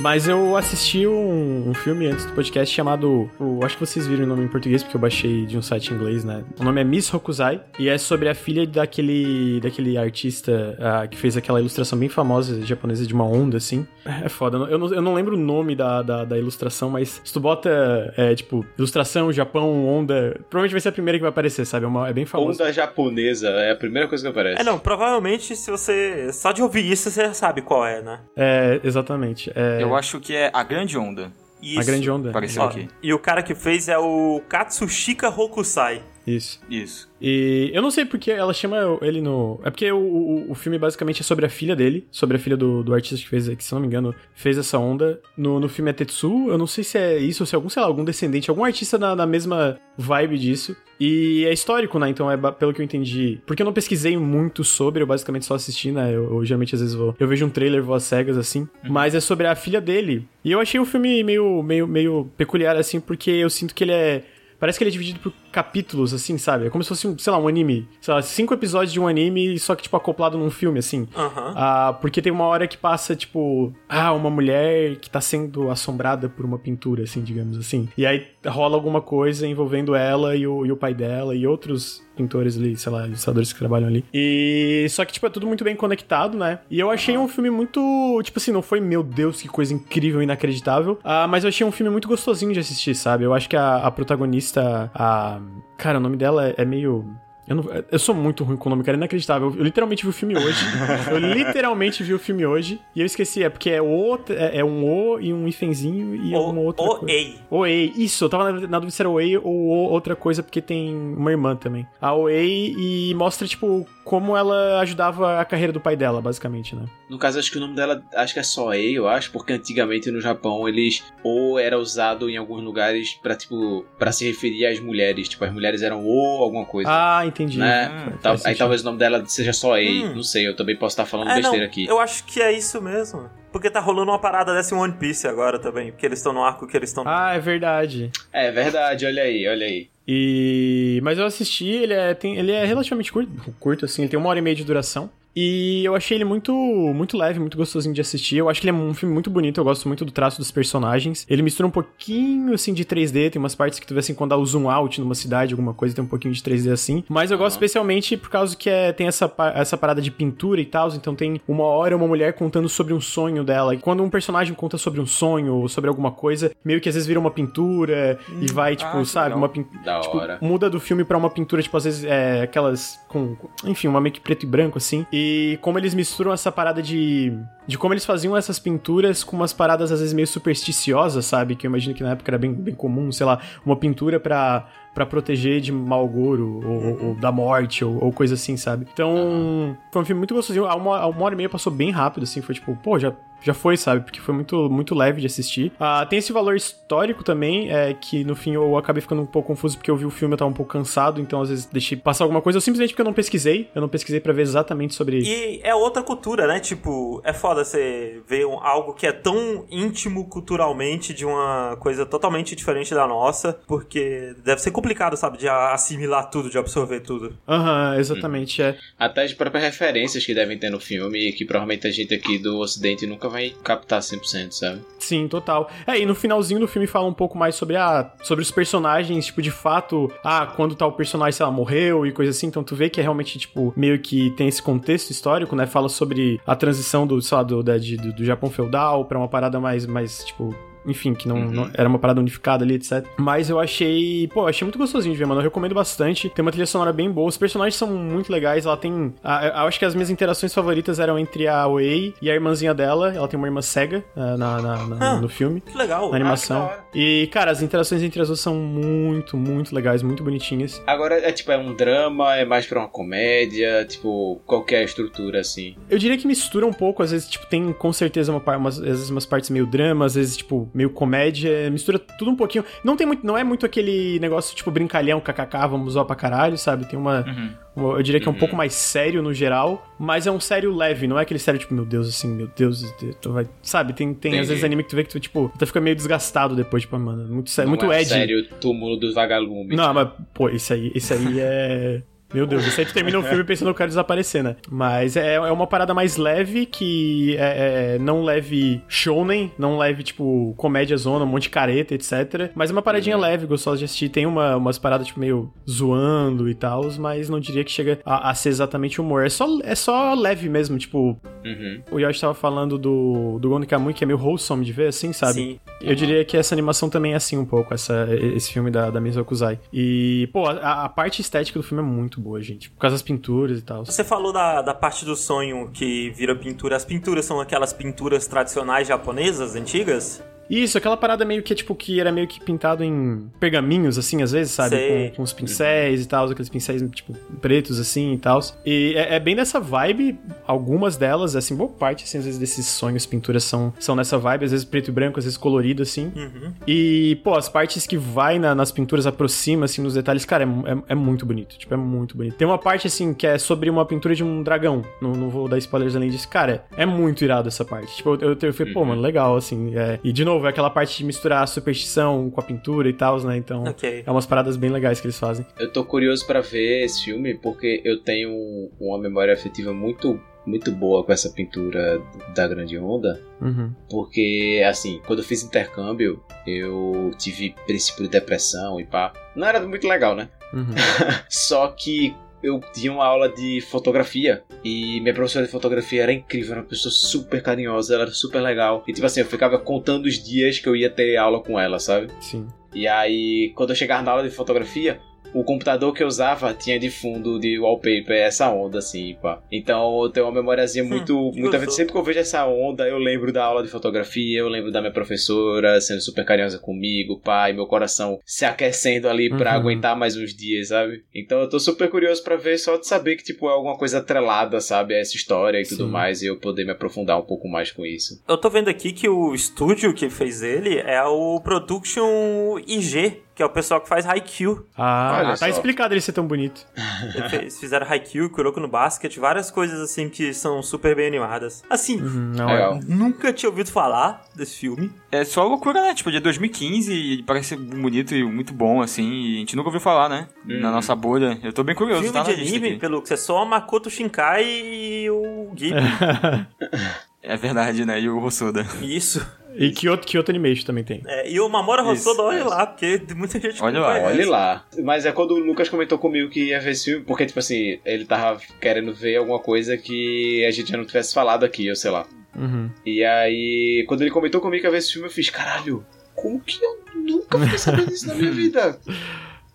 Mas eu assisti um, um filme antes do podcast chamado. Eu acho que vocês viram o nome em português, porque eu baixei de um site em inglês, né? O nome é Miss Hokuzai e é sobre a filha daquele, daquele artista ah, que fez aquela ilustração bem famosa japonesa de uma onda, assim. É foda. Eu não, eu não lembro o nome da, da, da ilustração, mas se tu bota, é, tipo, ilustração, Japão, onda. Provavelmente vai ser a primeira que vai aparecer, sabe? É, uma- é bem famosa. Onda japonesa é a primeira coisa que aparece. É, não, provavelmente se você. Só de ouvir isso você já sabe qual é, né? É, exatamente. É, Eu Eu acho que é A Grande Onda. Isso. A grande onda. Apareceu Ó, aqui. E o cara que fez é o Katsushika Hokusai. Isso. Isso. E eu não sei porque ela chama ele no. É porque o, o, o filme basicamente é sobre a filha dele, sobre a filha do, do artista que fez, que se não me engano, fez essa onda. No, no filme é Tetsu, eu não sei se é isso ou se é algum, sei lá, algum descendente, algum artista na, na mesma vibe disso. E é histórico, né? Então é pelo que eu entendi. Porque eu não pesquisei muito sobre, eu basicamente só assisti, né? Eu, eu geralmente às vezes vou. Eu vejo um trailer, vou às cegas assim. Mas é sobre a filha dele. E eu achei o filme meio, meio, meio peculiar, assim, porque eu sinto que ele é. Parece que ele é dividido por capítulos, assim, sabe? É como se fosse, um, sei lá, um anime. Sei lá, cinco episódios de um anime, só que, tipo, acoplado num filme, assim. Aham. Ah, porque tem uma hora que passa, tipo, ah, uma mulher que tá sendo assombrada por uma pintura, assim, digamos assim. E aí rola alguma coisa envolvendo ela e o, e o pai dela e outros pintores ali, sei lá, ilustradores que trabalham ali. E só que, tipo, é tudo muito bem conectado, né? E eu achei um filme muito. Tipo assim, não foi, meu Deus, que coisa incrível, inacreditável. Ah, mas eu achei um filme muito gostosinho de assistir, sabe? Eu acho que a, a protagonista, a. Cara, o nome dela é, é meio. Eu, não- eu sou muito ruim com o nome, cara, é inacreditável. Eu, eu literalmente vi o filme hoje. eu literalmente vi o filme hoje. E eu esqueci, é porque é, o, é, é um O e um hifenzinho e O, uma outra o coisa. Ei. Oei, isso, eu tava na, na dúvida se era Oei ou o- outra coisa, porque tem uma irmã também. A Oei e mostra, tipo, como ela ajudava a carreira do pai dela, basicamente, né? No caso, acho que o nome dela, acho que é só Ei, eu acho, porque antigamente no Japão eles ou era usado em alguns lugares pra, tipo, pra se referir às mulheres, tipo, as mulheres eram ou alguma coisa. Ah, entendi. Né? Hum, Tal- aí talvez o nome dela seja só Ei, Hum. não sei, eu também posso estar falando É, não, besteira aqui. eu acho que é isso mesmo. Porque tá rolando uma parada dessa em One Piece agora também. Porque eles estão no arco que eles estão. Ah, é verdade. É verdade, olha aí, olha aí. E. Mas eu assisti, ele é, tem, ele é relativamente curto, curto, assim, ele tem uma hora e meia de duração. E eu achei ele muito muito leve, muito gostosinho de assistir. Eu acho que ele é um filme muito bonito, eu gosto muito do traço dos personagens. Ele mistura um pouquinho, assim, de 3D, tem umas partes que tu vê, assim, quando dá o zoom out numa cidade, alguma coisa, tem um pouquinho de 3D assim. Mas eu gosto Aham. especialmente por causa que é, tem essa, essa parada de pintura e tal, então tem uma hora uma mulher contando sobre um sonho dela. E quando um personagem conta sobre um sonho ou sobre alguma coisa, meio que às vezes vira uma pintura e vai, tipo, que sabe, legal. uma pintura tipo, muda do filme pra uma pintura, tipo, às vezes é aquelas com, com- enfim, uma meio que preto e branco, assim. E como eles misturam essa parada de. de como eles faziam essas pinturas com umas paradas, às vezes, meio supersticiosas, sabe? Que eu imagino que na época era bem, bem comum, sei lá, uma pintura pra. Pra proteger de Malgoro, ou, ou- ou da morte, ou, ou coisa assim, sabe? Então, foi um filme muito gostosinho. A uma, a uma hora e meia passou bem rápido, assim. Foi tipo, pô, já, já foi, sabe? Porque foi muito, muito leve de assistir. Ah, tem esse valor histórico também, é que no fim eu acabei ficando um pouco confuso porque eu vi o filme, eu tava um pouco cansado, então às vezes deixei passar alguma coisa, ou simplesmente porque eu não pesquisei. Eu não pesquisei pra ver exatamente sobre. E é outra cultura, né? Tipo, é foda você ver um- algo que é tão íntimo culturalmente de uma coisa totalmente diferente da nossa, porque deve ser complicado, sabe? De assimilar tudo, de absorver tudo. Aham, exatamente, é. Até as próprias referências que devem ter no filme, que provavelmente a gente aqui do ocidente nunca vai captar 100%, sabe? Sim, total. É, e no finalzinho do filme fala um pouco mais sobre a sobre os personagens, tipo, de fato, ah, quando tal personagem, sei lá, morreu e coisa assim, então tu vê que é realmente, tipo, meio que tem esse contexto histórico, né? Fala sobre a transição do, sei lá, do, da- de- do, do Japão feudal pra uma parada mais, mais tipo, enfim, que não, Uhum. não- era uma parada unificada ali, etc. Mas eu achei, pô, achei muito gostosinho de ver, mano. Eu recomendo bastante. Tem uma trilha sonora bem boa. Os personagens são muito legais. Ela tem. a- eu acho que as minhas interações favoritas eram entre a Oei e a irmãzinha dela. Ela tem uma irmã cega ah, na, na- na- Ah. no filme. Que legal. Na animação. da hora. e, cara, as interações entre as duas são muito, muito legais, muito bonitinhas. Agora é tipo, é um drama, é mais pra uma comédia, tipo, qualquer estrutura assim. Eu diria que mistura um pouco, às vezes, tipo, tem com certeza uma, umas, às vezes umas partes meio drama, às vezes, tipo, meio comédia, mistura tudo um pouquinho. Não tem muito, não é muito aquele negócio, tipo, brincalhão, kkk, vamos zoar pra caralho, sabe? Tem uma, Uhum. uma- eu diria que é um Uhum. pouco mais sério no geral, mas é um sério leve, não é aquele sério, tipo, meu Deus, assim, meu Deus, tu vai... Sabe, tem, tem às vezes anime que tu vê que tu, tipo, tu fica meio desgastado depois, tipo, mano, muito sério, Não muito é Ed. sério, túmulo dos vagalumes. Não, mas, pô, isso aí, isso aí é. Meu Deus, tu termina o filme pensando que eu quero desaparecer, né? Mas é, é uma parada mais leve que é, é, não leve shounen, não leve, tipo, comédia zona, um monte de careta, etc. Mas é uma paradinha Uhum. leve, gostosa de assistir. Tem uma, umas paradas, tipo, meio zoando e tal, mas não diria que chega a, a ser exatamente humor. É só, é só leve mesmo, tipo, Uhum. o Yoshi tava falando do, do Gon Kamui, que é meio wholesome de ver, assim, sabe? Sim. Eu diria que essa animação também é assim um pouco, essa, esse filme da, da Miso Kuzai. E, pô, a, a, parte estética do filme é muito boa, gente. Por causa das pinturas e tal. Você falou da, da parte do sonho que vira pintura. As pinturas são aquelas pinturas tradicionais japonesas, antigas? Isso, aquela parada meio que, tipo, que era meio que pintado em pergaminhos, assim, às vezes, sabe? Com, com, os pincéis e tal, aqueles pincéis, tipo, pretos, assim, e tal. E é, é, bem nessa vibe, algumas delas, assim, boa parte, assim, às vezes, desses sonhos, pinturas são, são nessa vibe, às vezes preto e branco, às vezes colorido, assim. Uhum. E, pô, as partes que vai na, nas pinturas aproxima, assim, nos detalhes, cara, é, é, é, muito bonito. Tipo, é muito bonito. Tem uma parte, assim, que é sobre uma pintura de um dragão. Não, não vou dar spoilers além disso. Cara, é muito irado essa parte. Tipo, eu, eu, eu falei, pô, uhum. mano, legal, assim. É... E, de novo, novo, é aquela parte de misturar a superstição com a pintura e tal, né? Então, okay. é umas paradas bem legais que eles fazem. Eu tô curioso para ver esse filme porque eu tenho uma memória afetiva muito muito boa com essa pintura da Grande Onda. Uhum. Porque, assim, quando eu fiz intercâmbio, eu tive princípio de depressão e pá. Não era muito legal, né? Uhum. Só que eu tinha uma aula de fotografia e minha professora de fotografia era incrível, era uma pessoa super carinhosa, ela era super legal. E tipo assim, eu ficava contando os dias que eu ia ter aula com ela, sabe? Sim. E aí, quando eu chegava na aula de fotografia, o computador que eu usava tinha de fundo de wallpaper essa onda, assim, pá. Então eu tenho uma memóriazinha muito. Hum, muita vez, sempre que eu vejo essa onda, eu lembro da aula de fotografia, eu lembro da minha professora sendo super carinhosa comigo, pá, e meu coração se aquecendo ali pra uhum. aguentar mais uns dias, sabe? Então eu tô super curioso para ver só de saber que, tipo, é alguma coisa atrelada, sabe? A essa história e Sim. tudo mais, e eu poder me aprofundar um pouco mais com isso. Eu tô vendo aqui que o estúdio que fez ele é o Production IG, que é o pessoal que faz Haikyuu. Ah, Olha tá só. explicado ele ser tão bonito. Eles fizeram Haikyuu, Kuroko no Basket, várias coisas assim que são super bem animadas. Assim, uhum, não, é. nunca tinha ouvido falar desse filme. É só loucura, né? Tipo, de 2015 e parece bonito e muito bom, assim, e a gente nunca ouviu falar, né? Uhum. Na nossa bolha. Eu tô bem curioso, filme tá? de anime, pelo que você é só Makoto Shinkai e o Ghibli. é verdade, né? E o Rossoda. Isso. E Kyoto, Kyoto Animation também tem. É, e o Mamora Hosoda, olha lá, porque muita gente olha lá, Olha lá. Mas é quando o Lucas comentou comigo que ia ver esse filme, porque, tipo assim, ele tava querendo ver alguma coisa que a gente já não tivesse falado aqui, eu sei lá. Uhum. E aí, quando ele comentou comigo que ia ver esse filme, eu fiz, caralho, como que eu nunca fiquei sabendo disso na minha vida?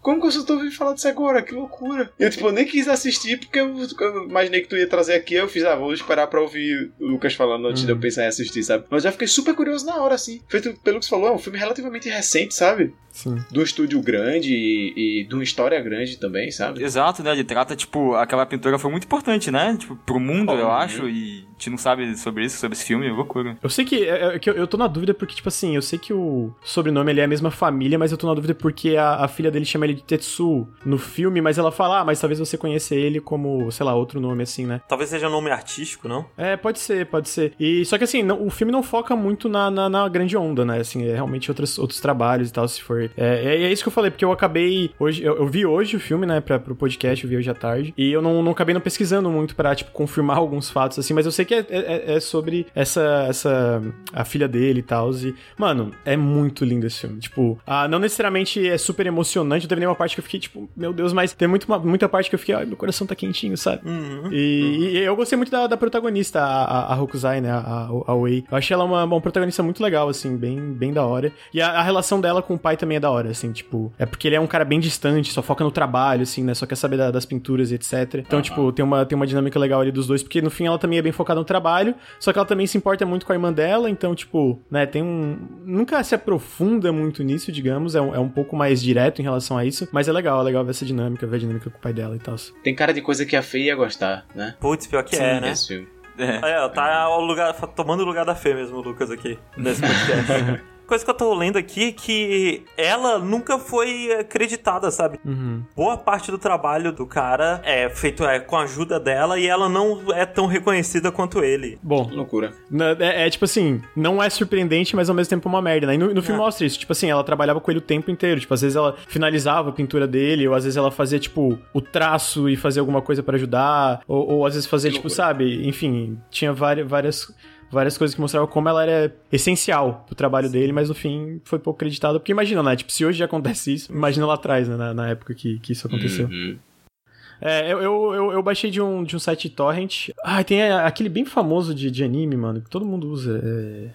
Como que eu só tô ouvindo falar disso agora? Que loucura. Eu, tipo, nem quis assistir porque eu, eu, imaginei que tu ia trazer aqui. Eu fiz, ah, vou esperar pra ouvir o Lucas falando antes de eu uhum. pensar em assistir, sabe? Mas já fiquei super curioso na hora, assim. Feito pelo que você falou, é um filme relativamente recente, sabe? Sim. Um estúdio grande e, e de uma história grande também, sabe? Exato, né? Ele trata, tipo, aquela pintura foi muito importante, né? Tipo, pro mundo, oh, eu acho, e a gente não sabe sobre isso, sobre esse filme, é loucura. Eu sei que, é, é, que eu, eu tô na dúvida porque, tipo assim, eu sei que o sobrenome ele é a mesma família, mas eu tô na dúvida porque a, a filha dele chama ele de Tetsu no filme, mas ela fala, ah, mas talvez você conheça ele como, sei lá, outro nome assim, né? Talvez seja um nome artístico, não? É, pode ser, pode ser. E só que assim, não, o filme não foca muito na, na, na, grande onda, né? Assim, é realmente outros, outros trabalhos e tal, se for. É, é, é isso que eu falei, porque eu acabei. Hoje, eu, eu, vi hoje o filme, né, pra, pro podcast, eu vi hoje à tarde. E eu não, não acabei não pesquisando muito pra, tipo, confirmar alguns fatos, assim, mas eu sei que é, é, é, é sobre essa, essa. a filha dele e tal. E, mano, é muito lindo esse filme. Tipo, ah, não necessariamente é super emocionante, teve nenhuma parte que eu fiquei, tipo, meu Deus, mas tem muito, muita parte que eu fiquei, ai, meu coração tá quentinho, sabe? Uhum. E, e, eu gostei muito da, da protagonista, a, a, a Hokusai, né? A, a Wei. Eu achei ela uma, uma protagonista muito legal, assim, bem, bem da hora. E a, a relação dela com o pai também é da hora, assim, tipo, é porque ele é um cara bem distante, só foca no trabalho, assim, né? Só quer saber da, das pinturas e etc. Então, uhum. tipo, tem uma, tem uma dinâmica legal ali dos dois, porque no fim ela também é bem focada no trabalho, só que ela também se importa muito com a irmã dela, então, tipo, né, tem um. Nunca se aprofunda muito nisso, digamos, é um, é um pouco mais direto em relação a isso, mas é legal, é legal ver essa dinâmica, ver a dinâmica com o pai dela e tal. Tem cara de coisa que a Fê ia gostar, né? Putz, pior que Sim, é, né? Esse filme. É. é, tá o lugar, tomando o lugar da Fê mesmo, o Lucas, aqui, nesse podcast. coisa que eu tô lendo aqui é que ela nunca foi acreditada, sabe? Uhum. Boa parte do trabalho do cara é feito é, com a ajuda dela e ela não é tão reconhecida quanto ele. Bom, loucura. É, é, tipo assim, não é surpreendente, mas ao mesmo tempo é uma merda, né? E no, no filme é. mostra isso. Tipo assim, ela trabalhava com ele o tempo inteiro. Tipo, às vezes ela finalizava a pintura dele, ou às vezes ela fazia, tipo, o traço e fazia alguma coisa para ajudar, ou, ou, às vezes fazia, que tipo, loucura. sabe? Enfim, tinha várias, várias várias coisas que mostravam como ela era essencial pro trabalho dele, mas no fim foi pouco acreditado. Porque imagina, né? Tipo, se hoje já acontece isso, imagina lá atrás, né? Na, na época que, que isso aconteceu. Uhum. É, eu, eu, eu, baixei de um, de um site torrent. Ah, tem aquele bem famoso de, de anime, mano, que todo mundo usa. É...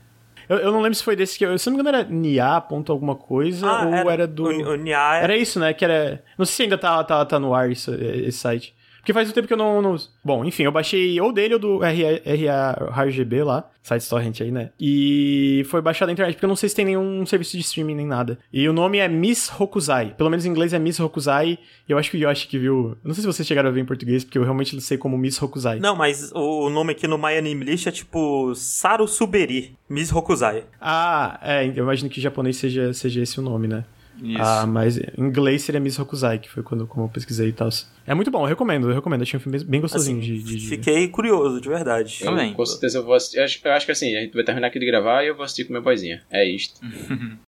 Eu, eu não lembro se foi desse que. Eu, se não me engano, era Nia. Ponto alguma coisa. Ah, ou era, do. O, o Nia é- Era isso, né? Que era. Não sei se ainda tá, tá, tá no ar isso, esse site. Porque faz um tempo que eu não, não- Bom, enfim, eu baixei ou dele ou do RARGB lá, site torrent aí, né? E foi baixado na internet, porque eu não sei se tem nenhum serviço de streaming nem nada. E o nome é Miss Hokusai. Pelo menos em inglês é Miss Hokusai. Eu acho que o Yoshi que viu. Não sei se vocês chegaram a ver em português, porque eu realmente sei como Miss Hokusai. Não, mas o nome aqui no My Anime List é tipo Saru Suberi, Miss Hokusai. Ah, é, eu imagino que em japonês seja, seja esse o nome, né? Isso. Ah, mas em inglês seria Miss Hokusai, que foi quando como eu pesquisei e tal. É muito bom, eu recomendo, eu recomendo. Achei um filme bem gostosinho Assim, de, de, de- Fiquei curioso, de verdade. Eu, Também. Com certeza eu vou assistir. Eu acho, eu acho que assim, a gente vai terminar aqui de gravar e eu vou assistir com minha vozinha. É isto.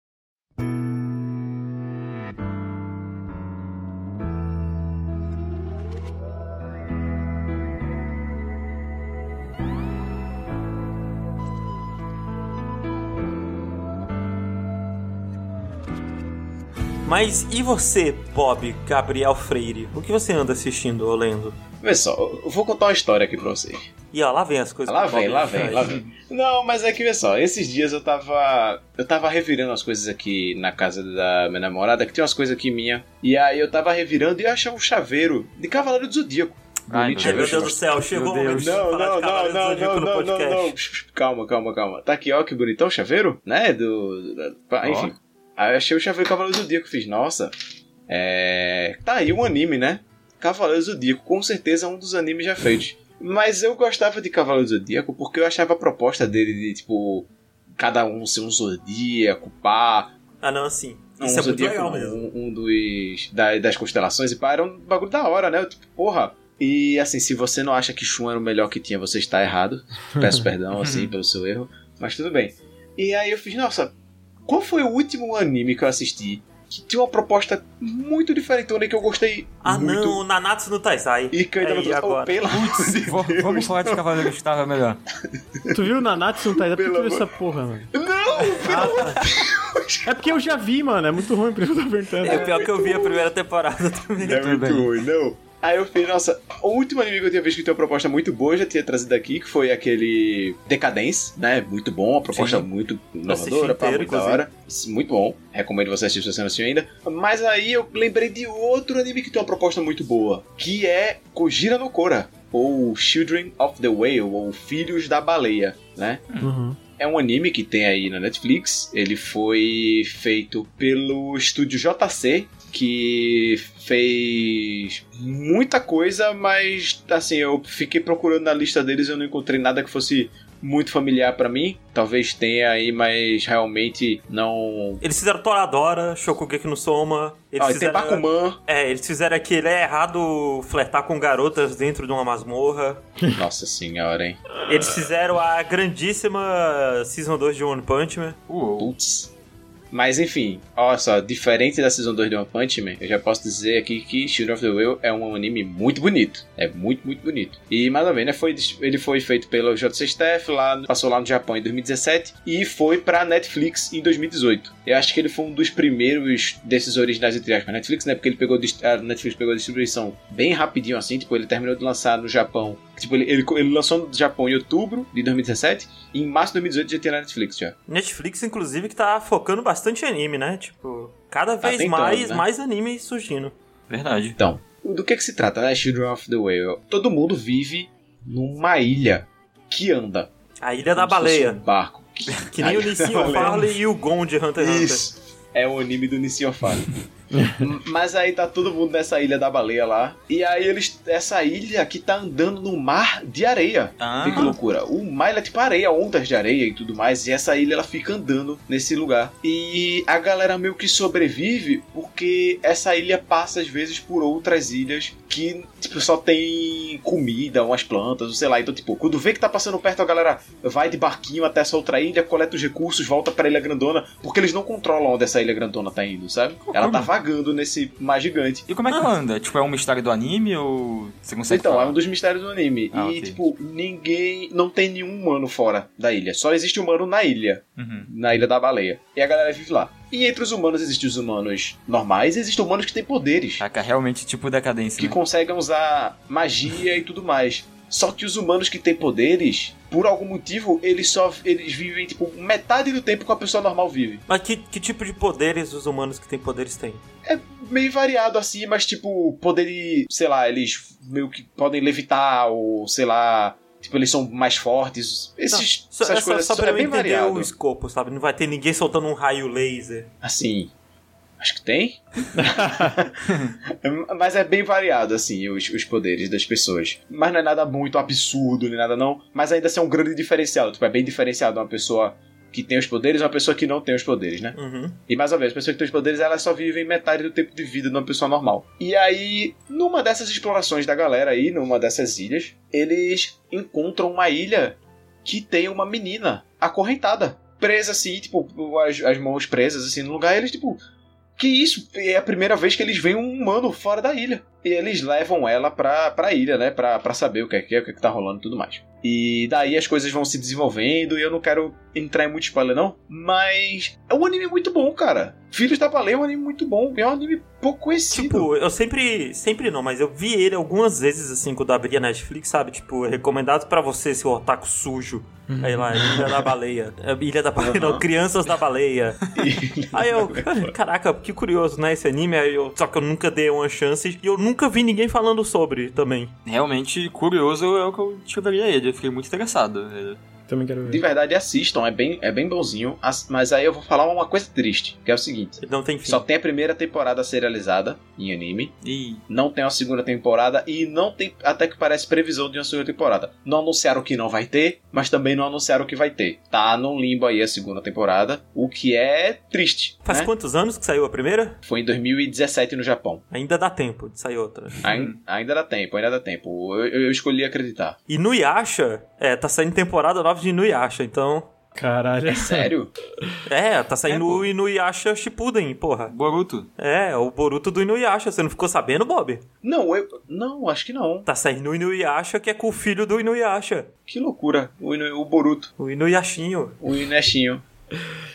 Mas e você, Bob Gabriel Freire? O que você anda assistindo ou lendo? Vê só, eu vou contar uma história aqui pra vocês. E ó, lá vem as coisas Lá vem, lá vem, lá vem. Não, mas é que vê só, esses dias eu tava. Eu tava revirando as coisas aqui na casa da minha namorada, que tem umas coisas aqui minha. E aí eu tava revirando e eu achei um chaveiro de Cavaleiro do Zodíaco. Ai, meu. Deus do céu, chegou Meu Deus. Não, não, de não, não, não, não, não, não. Calma, calma, calma. Tá aqui, ó, que bonitão o chaveiro, né? Do. Enfim. Aí eu achei o chaveiro Cavaleiro do Zodíaco. Fiz, nossa. É. Tá aí um anime, né? Cavaleiro do Zodíaco, com certeza é um dos animes já feitos. Mas eu gostava de Cavaleiro do Zodíaco porque eu achava a proposta dele de, tipo, cada um ser um zodíaco, pá, Ah, não, assim. um Isso é muito zodíaco, legal mesmo. um, um dos da- das constelações e pá, era um bagulho da hora, né? Eu, tipo, porra. E assim, se você não acha que Shun era o melhor que tinha, você está errado. Peço perdão, assim, pelo seu erro. Mas tudo bem. E aí eu fiz, nossa, qual foi o último anime que eu assisti que tinha uma proposta muito diferentona e que eu gostei Ah, muito? não, Nanatsu no Taizai. E que eu ainda É, não. Oh, de Deus. Vamos falar de Cavaleiro que estava melhor. Tu viu o Nanatsu no Taizai? Por que tu viu essa porra, mano? Não, pelo Ah, amor tá. É porque eu já vi, mano. É muito ruim, que eu tô perguntando. É o pior que eu vi a primeira temporada também. É muito ruim, não. Aí eu fiz, nossa, o último anime que eu tinha visto que tem uma proposta muito boa, eu já tinha trazido aqui, que foi aquele Decadence, né? Muito bom, uma proposta Sim. muito inovadora, pá, muito da hora. Muito bom. Recomendo você assistir se você não assistiu ainda. Mas aí eu lembrei de outro anime que tem uma proposta muito boa, que é Kojira no Kora, ou Children of the Whale, ou Filhos da Baleia, né? Uhum. É um anime que tem aí na Netflix. Ele foi feito pelo estúdio JC, que fez muita coisa, mas assim, eu fiquei procurando na lista deles e eu não encontrei nada que fosse muito familiar pra mim. Talvez tenha aí, mas realmente não. Eles fizeram Toradora, Shokugeki no Soma. Eles Ah, e tem fizeram... Bakuman. É, eles fizeram aquele é errado flertar com garotas dentro de uma masmorra. Nossa senhora, hein? Eles fizeram a grandíssima Season 2 de One Punch Man. Uou. Putz. Mas enfim, olha só, diferente da Season 2 de One Punch Man, eu já posso dizer aqui que Children of the Whale é um anime muito bonito. É muito, muito bonito. E mais ou menos, né, foi, ele foi feito pelo JC lá, passou lá no Japão em 2017 e foi pra Netflix em 2018. Eu acho que ele foi um dos primeiros desses originais entre aspas Netflix, né? Porque ele pegou a Netflix pegou a distribuição bem rapidinho assim, tipo, ele terminou de lançar no Japão. Tipo, ele, ele, ele lançou no Japão em outubro de 2017 e em março de 2018 já tinha na Netflix já. Netflix, inclusive, que tá focando bastante anime, né? Tipo, cada Tá vez tentando, mais, né? mais anime surgindo. Verdade. Então, do que que se trata, né? Children of the Whale. Todo mundo vive numa ilha que anda. A Ilha da Baleia. Um barco. Que nem o Nissin. Farley e o Gon de Hunter x Hunter. Isso. É o anime do Nissin Ofari. Mas aí tá todo mundo nessa ilha da baleia lá. E aí eles. Essa ilha que tá andando no mar de areia. Ah. Que loucura. O mar é tipo areia, ondas de areia e tudo mais. E essa ilha ela fica andando nesse lugar. E a galera meio que sobrevive porque essa ilha passa às vezes por outras ilhas que tipo, só tem comida, umas plantas, ou sei lá. Então, tipo, quando vê que tá passando perto, a galera vai de barquinho até essa outra ilha, coleta os recursos, volta pra ilha grandona, porque eles não controlam onde essa ilha grandona tá indo, sabe? Ela tá vagando nesse mar gigante. E como é que ela anda? Tipo, é um mistério do anime ou você consegue Então, falar? é um dos mistérios do anime. Ah, e, ok. tipo, ninguém. Não tem nenhum humano fora da ilha. Só existe humano na ilha. Uhum. Na ilha da baleia. E a galera vive lá. E entre os humanos existem os humanos normais e existem humanos que têm poderes. Caraca, realmente tipo decadência, Que né? conseguem usar magia e tudo mais. Só que os humanos que têm poderes, por algum motivo, eles só eles vivem, tipo, metade do tempo que a pessoa normal vive. Mas que, que tipo de poderes os humanos que têm poderes têm? É meio variado assim, mas tipo, poder de, sei lá, eles meio que podem levitar ou, sei lá, tipo, eles são mais fortes. Esses, Só, essas é só, coisas só só pra é bem entender variado. o escopo, sabe? Não vai ter ninguém soltando um raio laser. Assim, acho que tem. Mas é bem variado, assim, os, os poderes das pessoas. Mas não é nada muito absurdo, nem nada não. Mas ainda assim é um grande diferencial. Tipo, é bem diferenciado uma pessoa que tem os poderes e uma pessoa que não tem os poderes, né? Uhum. E mais uma vez, as pessoas que têm os poderes, elas só vivem metade do tempo de vida de uma pessoa normal. E aí, numa dessas explorações da galera aí, numa dessas ilhas, eles encontram uma ilha que tem uma menina acorrentada. Presa assim, tipo, as, as mãos presas assim no lugar, e eles, tipo. Que isso? É a primeira vez que eles veem um humano fora da ilha. E eles levam ela pra, pra ilha, né? Pra, pra saber o que é que é, o que é que tá rolando e tudo mais. E daí as coisas vão se desenvolvendo e eu não quero entrar em muito spoiler, não. Mas é um anime muito bom, cara. Filhos da Baleia é um anime muito bom. É um anime pouco conhecido. Tipo, eu sempre. Sempre não, mas eu vi ele algumas vezes, assim, quando abria Netflix, sabe? Tipo, recomendado pra você, seu otaku sujo. Aí lá, Ilha da Baleia. É, Ilha da Baleia, não, Uhum. Crianças da Baleia. Aí eu, caraca, que curioso, né? Esse anime, aí eu, só que eu nunca dei uma chance e eu nunca vi ninguém falando sobre também. Realmente curioso é o que eu escreveria ele. Eu fiquei muito interessado. Também quero De ver. verdade, assistam, é bem, é bem bonzinho. As- Mas aí eu vou falar uma coisa triste, que é o seguinte. Não tem fim. Só tem a primeira temporada serializada em anime. E Não tem uma segunda temporada e não tem, até que parece, previsão de uma segunda temporada. Não anunciaram que não vai ter, mas também não anunciaram que vai ter. Tá num limbo aí a segunda temporada, o que é triste. Faz né? quantos anos que saiu a primeira? Foi em 2017 no Japão. Ainda dá tempo de sair outra. Ain- Ainda dá tempo, ainda dá tempo. Eu, eu- eu escolhi acreditar. E no Yasha, é, tá saindo temporada nova de Inuyasha, então. Caralho. Sério? É, tá saindo É, o Inuyasha Shippuden, porra. Boruto. É, o Boruto do Inuyasha, você não ficou sabendo, Bob? não, eu. Não, acho que não. Tá saindo o Inuyasha, que é com o filho do Inuyasha, Que loucura. O, Inu- o Boruto. o Inuyashinho. O Inestinho.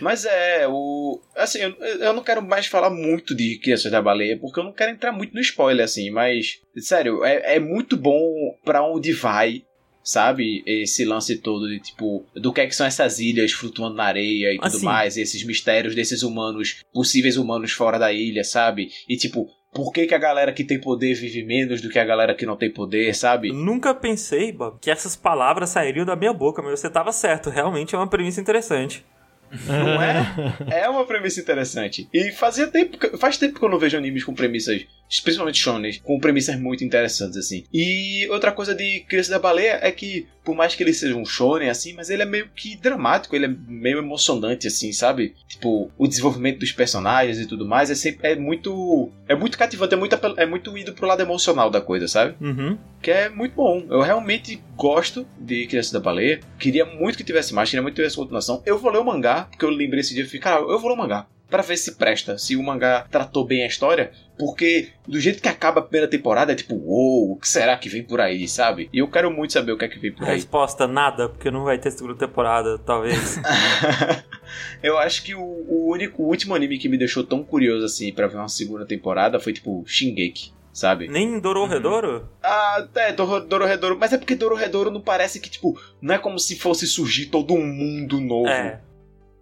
Mas é, o. Assim, eu, eu não quero mais falar muito de Crianças da Baleia, porque eu não quero entrar muito no spoiler, assim, mas. Sério, é, é muito bom pra onde vai, sabe? Esse lance todo de tipo. Do que é que são essas ilhas flutuando na areia e tudo Assim. mais, e esses mistérios desses humanos, possíveis humanos fora da ilha, sabe? E tipo. Por que, que a galera que tem poder vive menos do que a galera que não tem poder, sabe? Eu nunca pensei, Bob, que essas palavras sairiam da minha boca, mas você tava certo, realmente é uma premissa interessante. Não é? É uma premissa interessante. E fazia tempo, faz tempo que eu não vejo animes com premissas, principalmente shonen, com premissas muito interessantes assim. E outra coisa de Criança da Baleia é que por mais que ele seja um shonen assim, mas ele é meio que dramático, ele é meio emocionante assim, sabe? Tipo, o desenvolvimento dos personagens e tudo mais é sempre é muito é muito cativante, é muito é muito ido pro lado emocional da coisa, sabe? Uhum. que é muito bom. Eu realmente gosto de Criança da Baleia. Queria muito que tivesse mais, queria muito que tivesse continuação. Eu vou ler o mangá, porque eu lembrei esse dia e fiquei, cara, eu vou ler o mangá. Pra ver se presta, se o mangá tratou bem a história. Porque do jeito que acaba a primeira temporada, é tipo, uou, o que será que vem por aí, sabe? E eu quero muito saber o que é que vem por aí. Resposta: nada, porque não vai ter segunda temporada, talvez. eu acho que o, o único, o último anime que me deixou tão curioso assim pra ver uma segunda temporada foi tipo Shingeki, sabe? Nem Dororedoro? Ah, é, Doro- Dororedoro. Mas é porque Dororedoro não parece que, tipo, não é como se fosse surgir todo um mundo novo. É.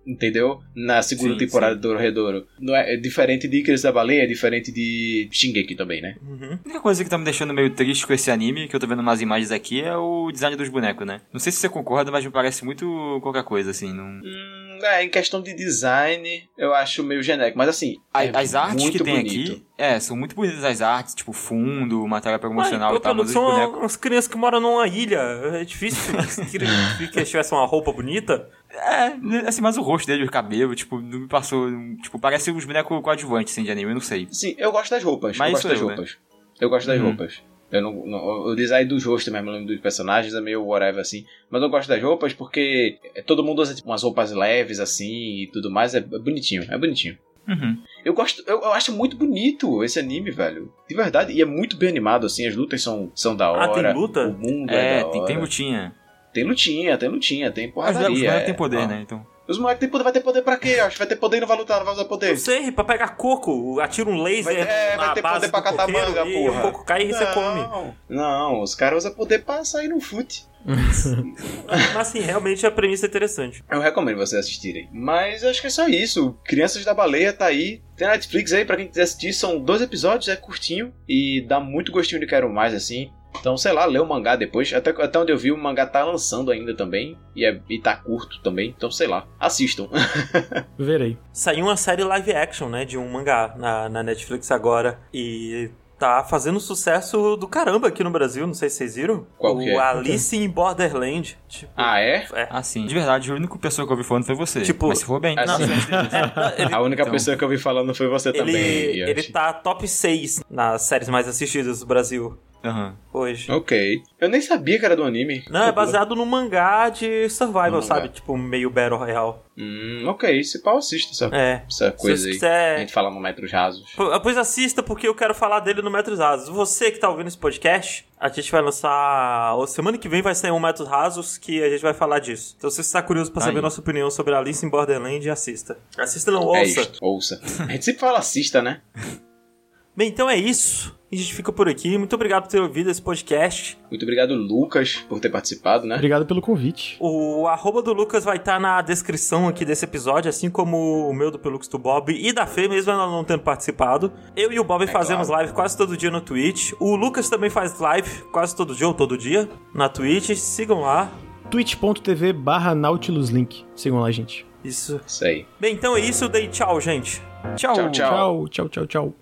Entendeu? Na segunda Sim, temporada sim. do Dororedoro. Não é, é diferente de Criança da Baleia, é diferente de Shingeki também, né? Uhum. A única coisa que tá me deixando meio triste com esse anime, que eu tô vendo umas imagens aqui, é o design dos bonecos, né? Não sei se você concorda, mas me parece muito qualquer coisa, assim. Não... Hum, é, em questão de design, eu acho meio genérico. Mas assim, A- é as artes muito que tem bonito. aqui, é, são muito bonitas as artes, tipo fundo, matéria promocional Mas, e tal, mas são bonecos... umas crianças que moram numa ilha. É difícil que eles tivessem uma roupa bonita. É, assim, mas o rosto dele, o cabelo, tipo, não me passou... Tipo, parece uns bonecos coadjuvantes, assim, de anime, eu não sei. Sim, eu gosto das roupas. Mas eu gosto das eu, né? roupas. Eu gosto das Uhum. roupas. Eu não, não- o design dos rostos mesmo, lembro dos personagens é meio whatever assim. Mas eu gosto das roupas porque todo mundo usa tipo, umas roupas leves assim e tudo mais. É bonitinho, é bonitinho. Uhum. Eu gosto, eu, eu acho muito bonito esse anime, velho. De verdade. E é muito bem animado, assim. As lutas são, são da hora. Ah, tem luta? O mundo é, É, da tem, tem lutinha. Tem lutinha, tem lutinha, tem Os porradaria. bonecos é, têm poder, ó. né, então... Os moleques têm poder, vai ter poder pra quê? Acho que vai ter poder e não vai lutar, não vai usar Não poder. sei, pra pegar coco, atira um laser Vai, é, vai ter poder pra catar manga, porra. o coco cai e você come. Não, não, os caras usam poder pra sair no fute. Mas assim, realmente a premissa é interessante. Eu recomendo vocês assistirem. Mas acho que é só isso. Crianças da Baleia tá aí. Tem Netflix aí pra quem quiser assistir. São dois episódios, é curtinho. E dá muito gostinho de quero mais, assim. Então, sei lá, lê o mangá depois. Até, até onde eu vi, o mangá tá lançando ainda também. E, é, e tá curto também. Então, sei lá. Assistam. Verei. Saiu uma série live action, né, de um mangá na, na Netflix agora. E tá fazendo sucesso do caramba aqui no Brasil, não sei se vocês viram. Qual o que é? Alice in Borderland. Tipo, ah, é? é. Ah, sim. De verdade, a única pessoa que eu ouvi falando foi você. Tipo- Mas se for bem. Assim, É, ele, a única Então. pessoa que eu vi falando foi você ele, também. ele tá top 6 nas séries mais assistidas do Brasil Aham. hoje. Ok. Eu nem sabia que era do anime. Não, é baseado num mangá de survival, Num sabe? mangá. Tipo, meio Battle Royale. Hum, ok. Se pau assiste essa, É. essa Se coisa você aí. quiser- A gente fala no metros rasos. Pois assista, porque eu quero falar dele no Metros Rasos. Você que tá ouvindo esse podcast, a gente vai lançar. ou Semana que vem vai sair um Metros Rasos que a gente vai falar disso. Então, se você está curioso pra saber nossa opinião sobre Alice in Borderland, assista. Assista não, É ouça. isto. Ouça. A gente sempre fala assista, né? Bem, então é isso. A gente fica por aqui. Muito obrigado por ter ouvido esse podcast. Muito obrigado, Lucas, por ter participado, né? Obrigado pelo convite. O arroba do Lucas vai estar na descrição aqui desse episódio, assim como o meu do Pelux do Bob e da Fê, mesmo ela não tendo participado. Eu e o Bob fazemos claro. live quase todo dia no Twitch. O Lucas também faz live quase todo dia ou todo dia na Twitch. Sigam lá. twitch.tv barra nautiluslink. Sigam lá, gente. Isso. Isso aí. Bem, então é isso. Dei tchau, gente. Tchau. Tchau, tchau. Tchau, tchau, tchau, tchau.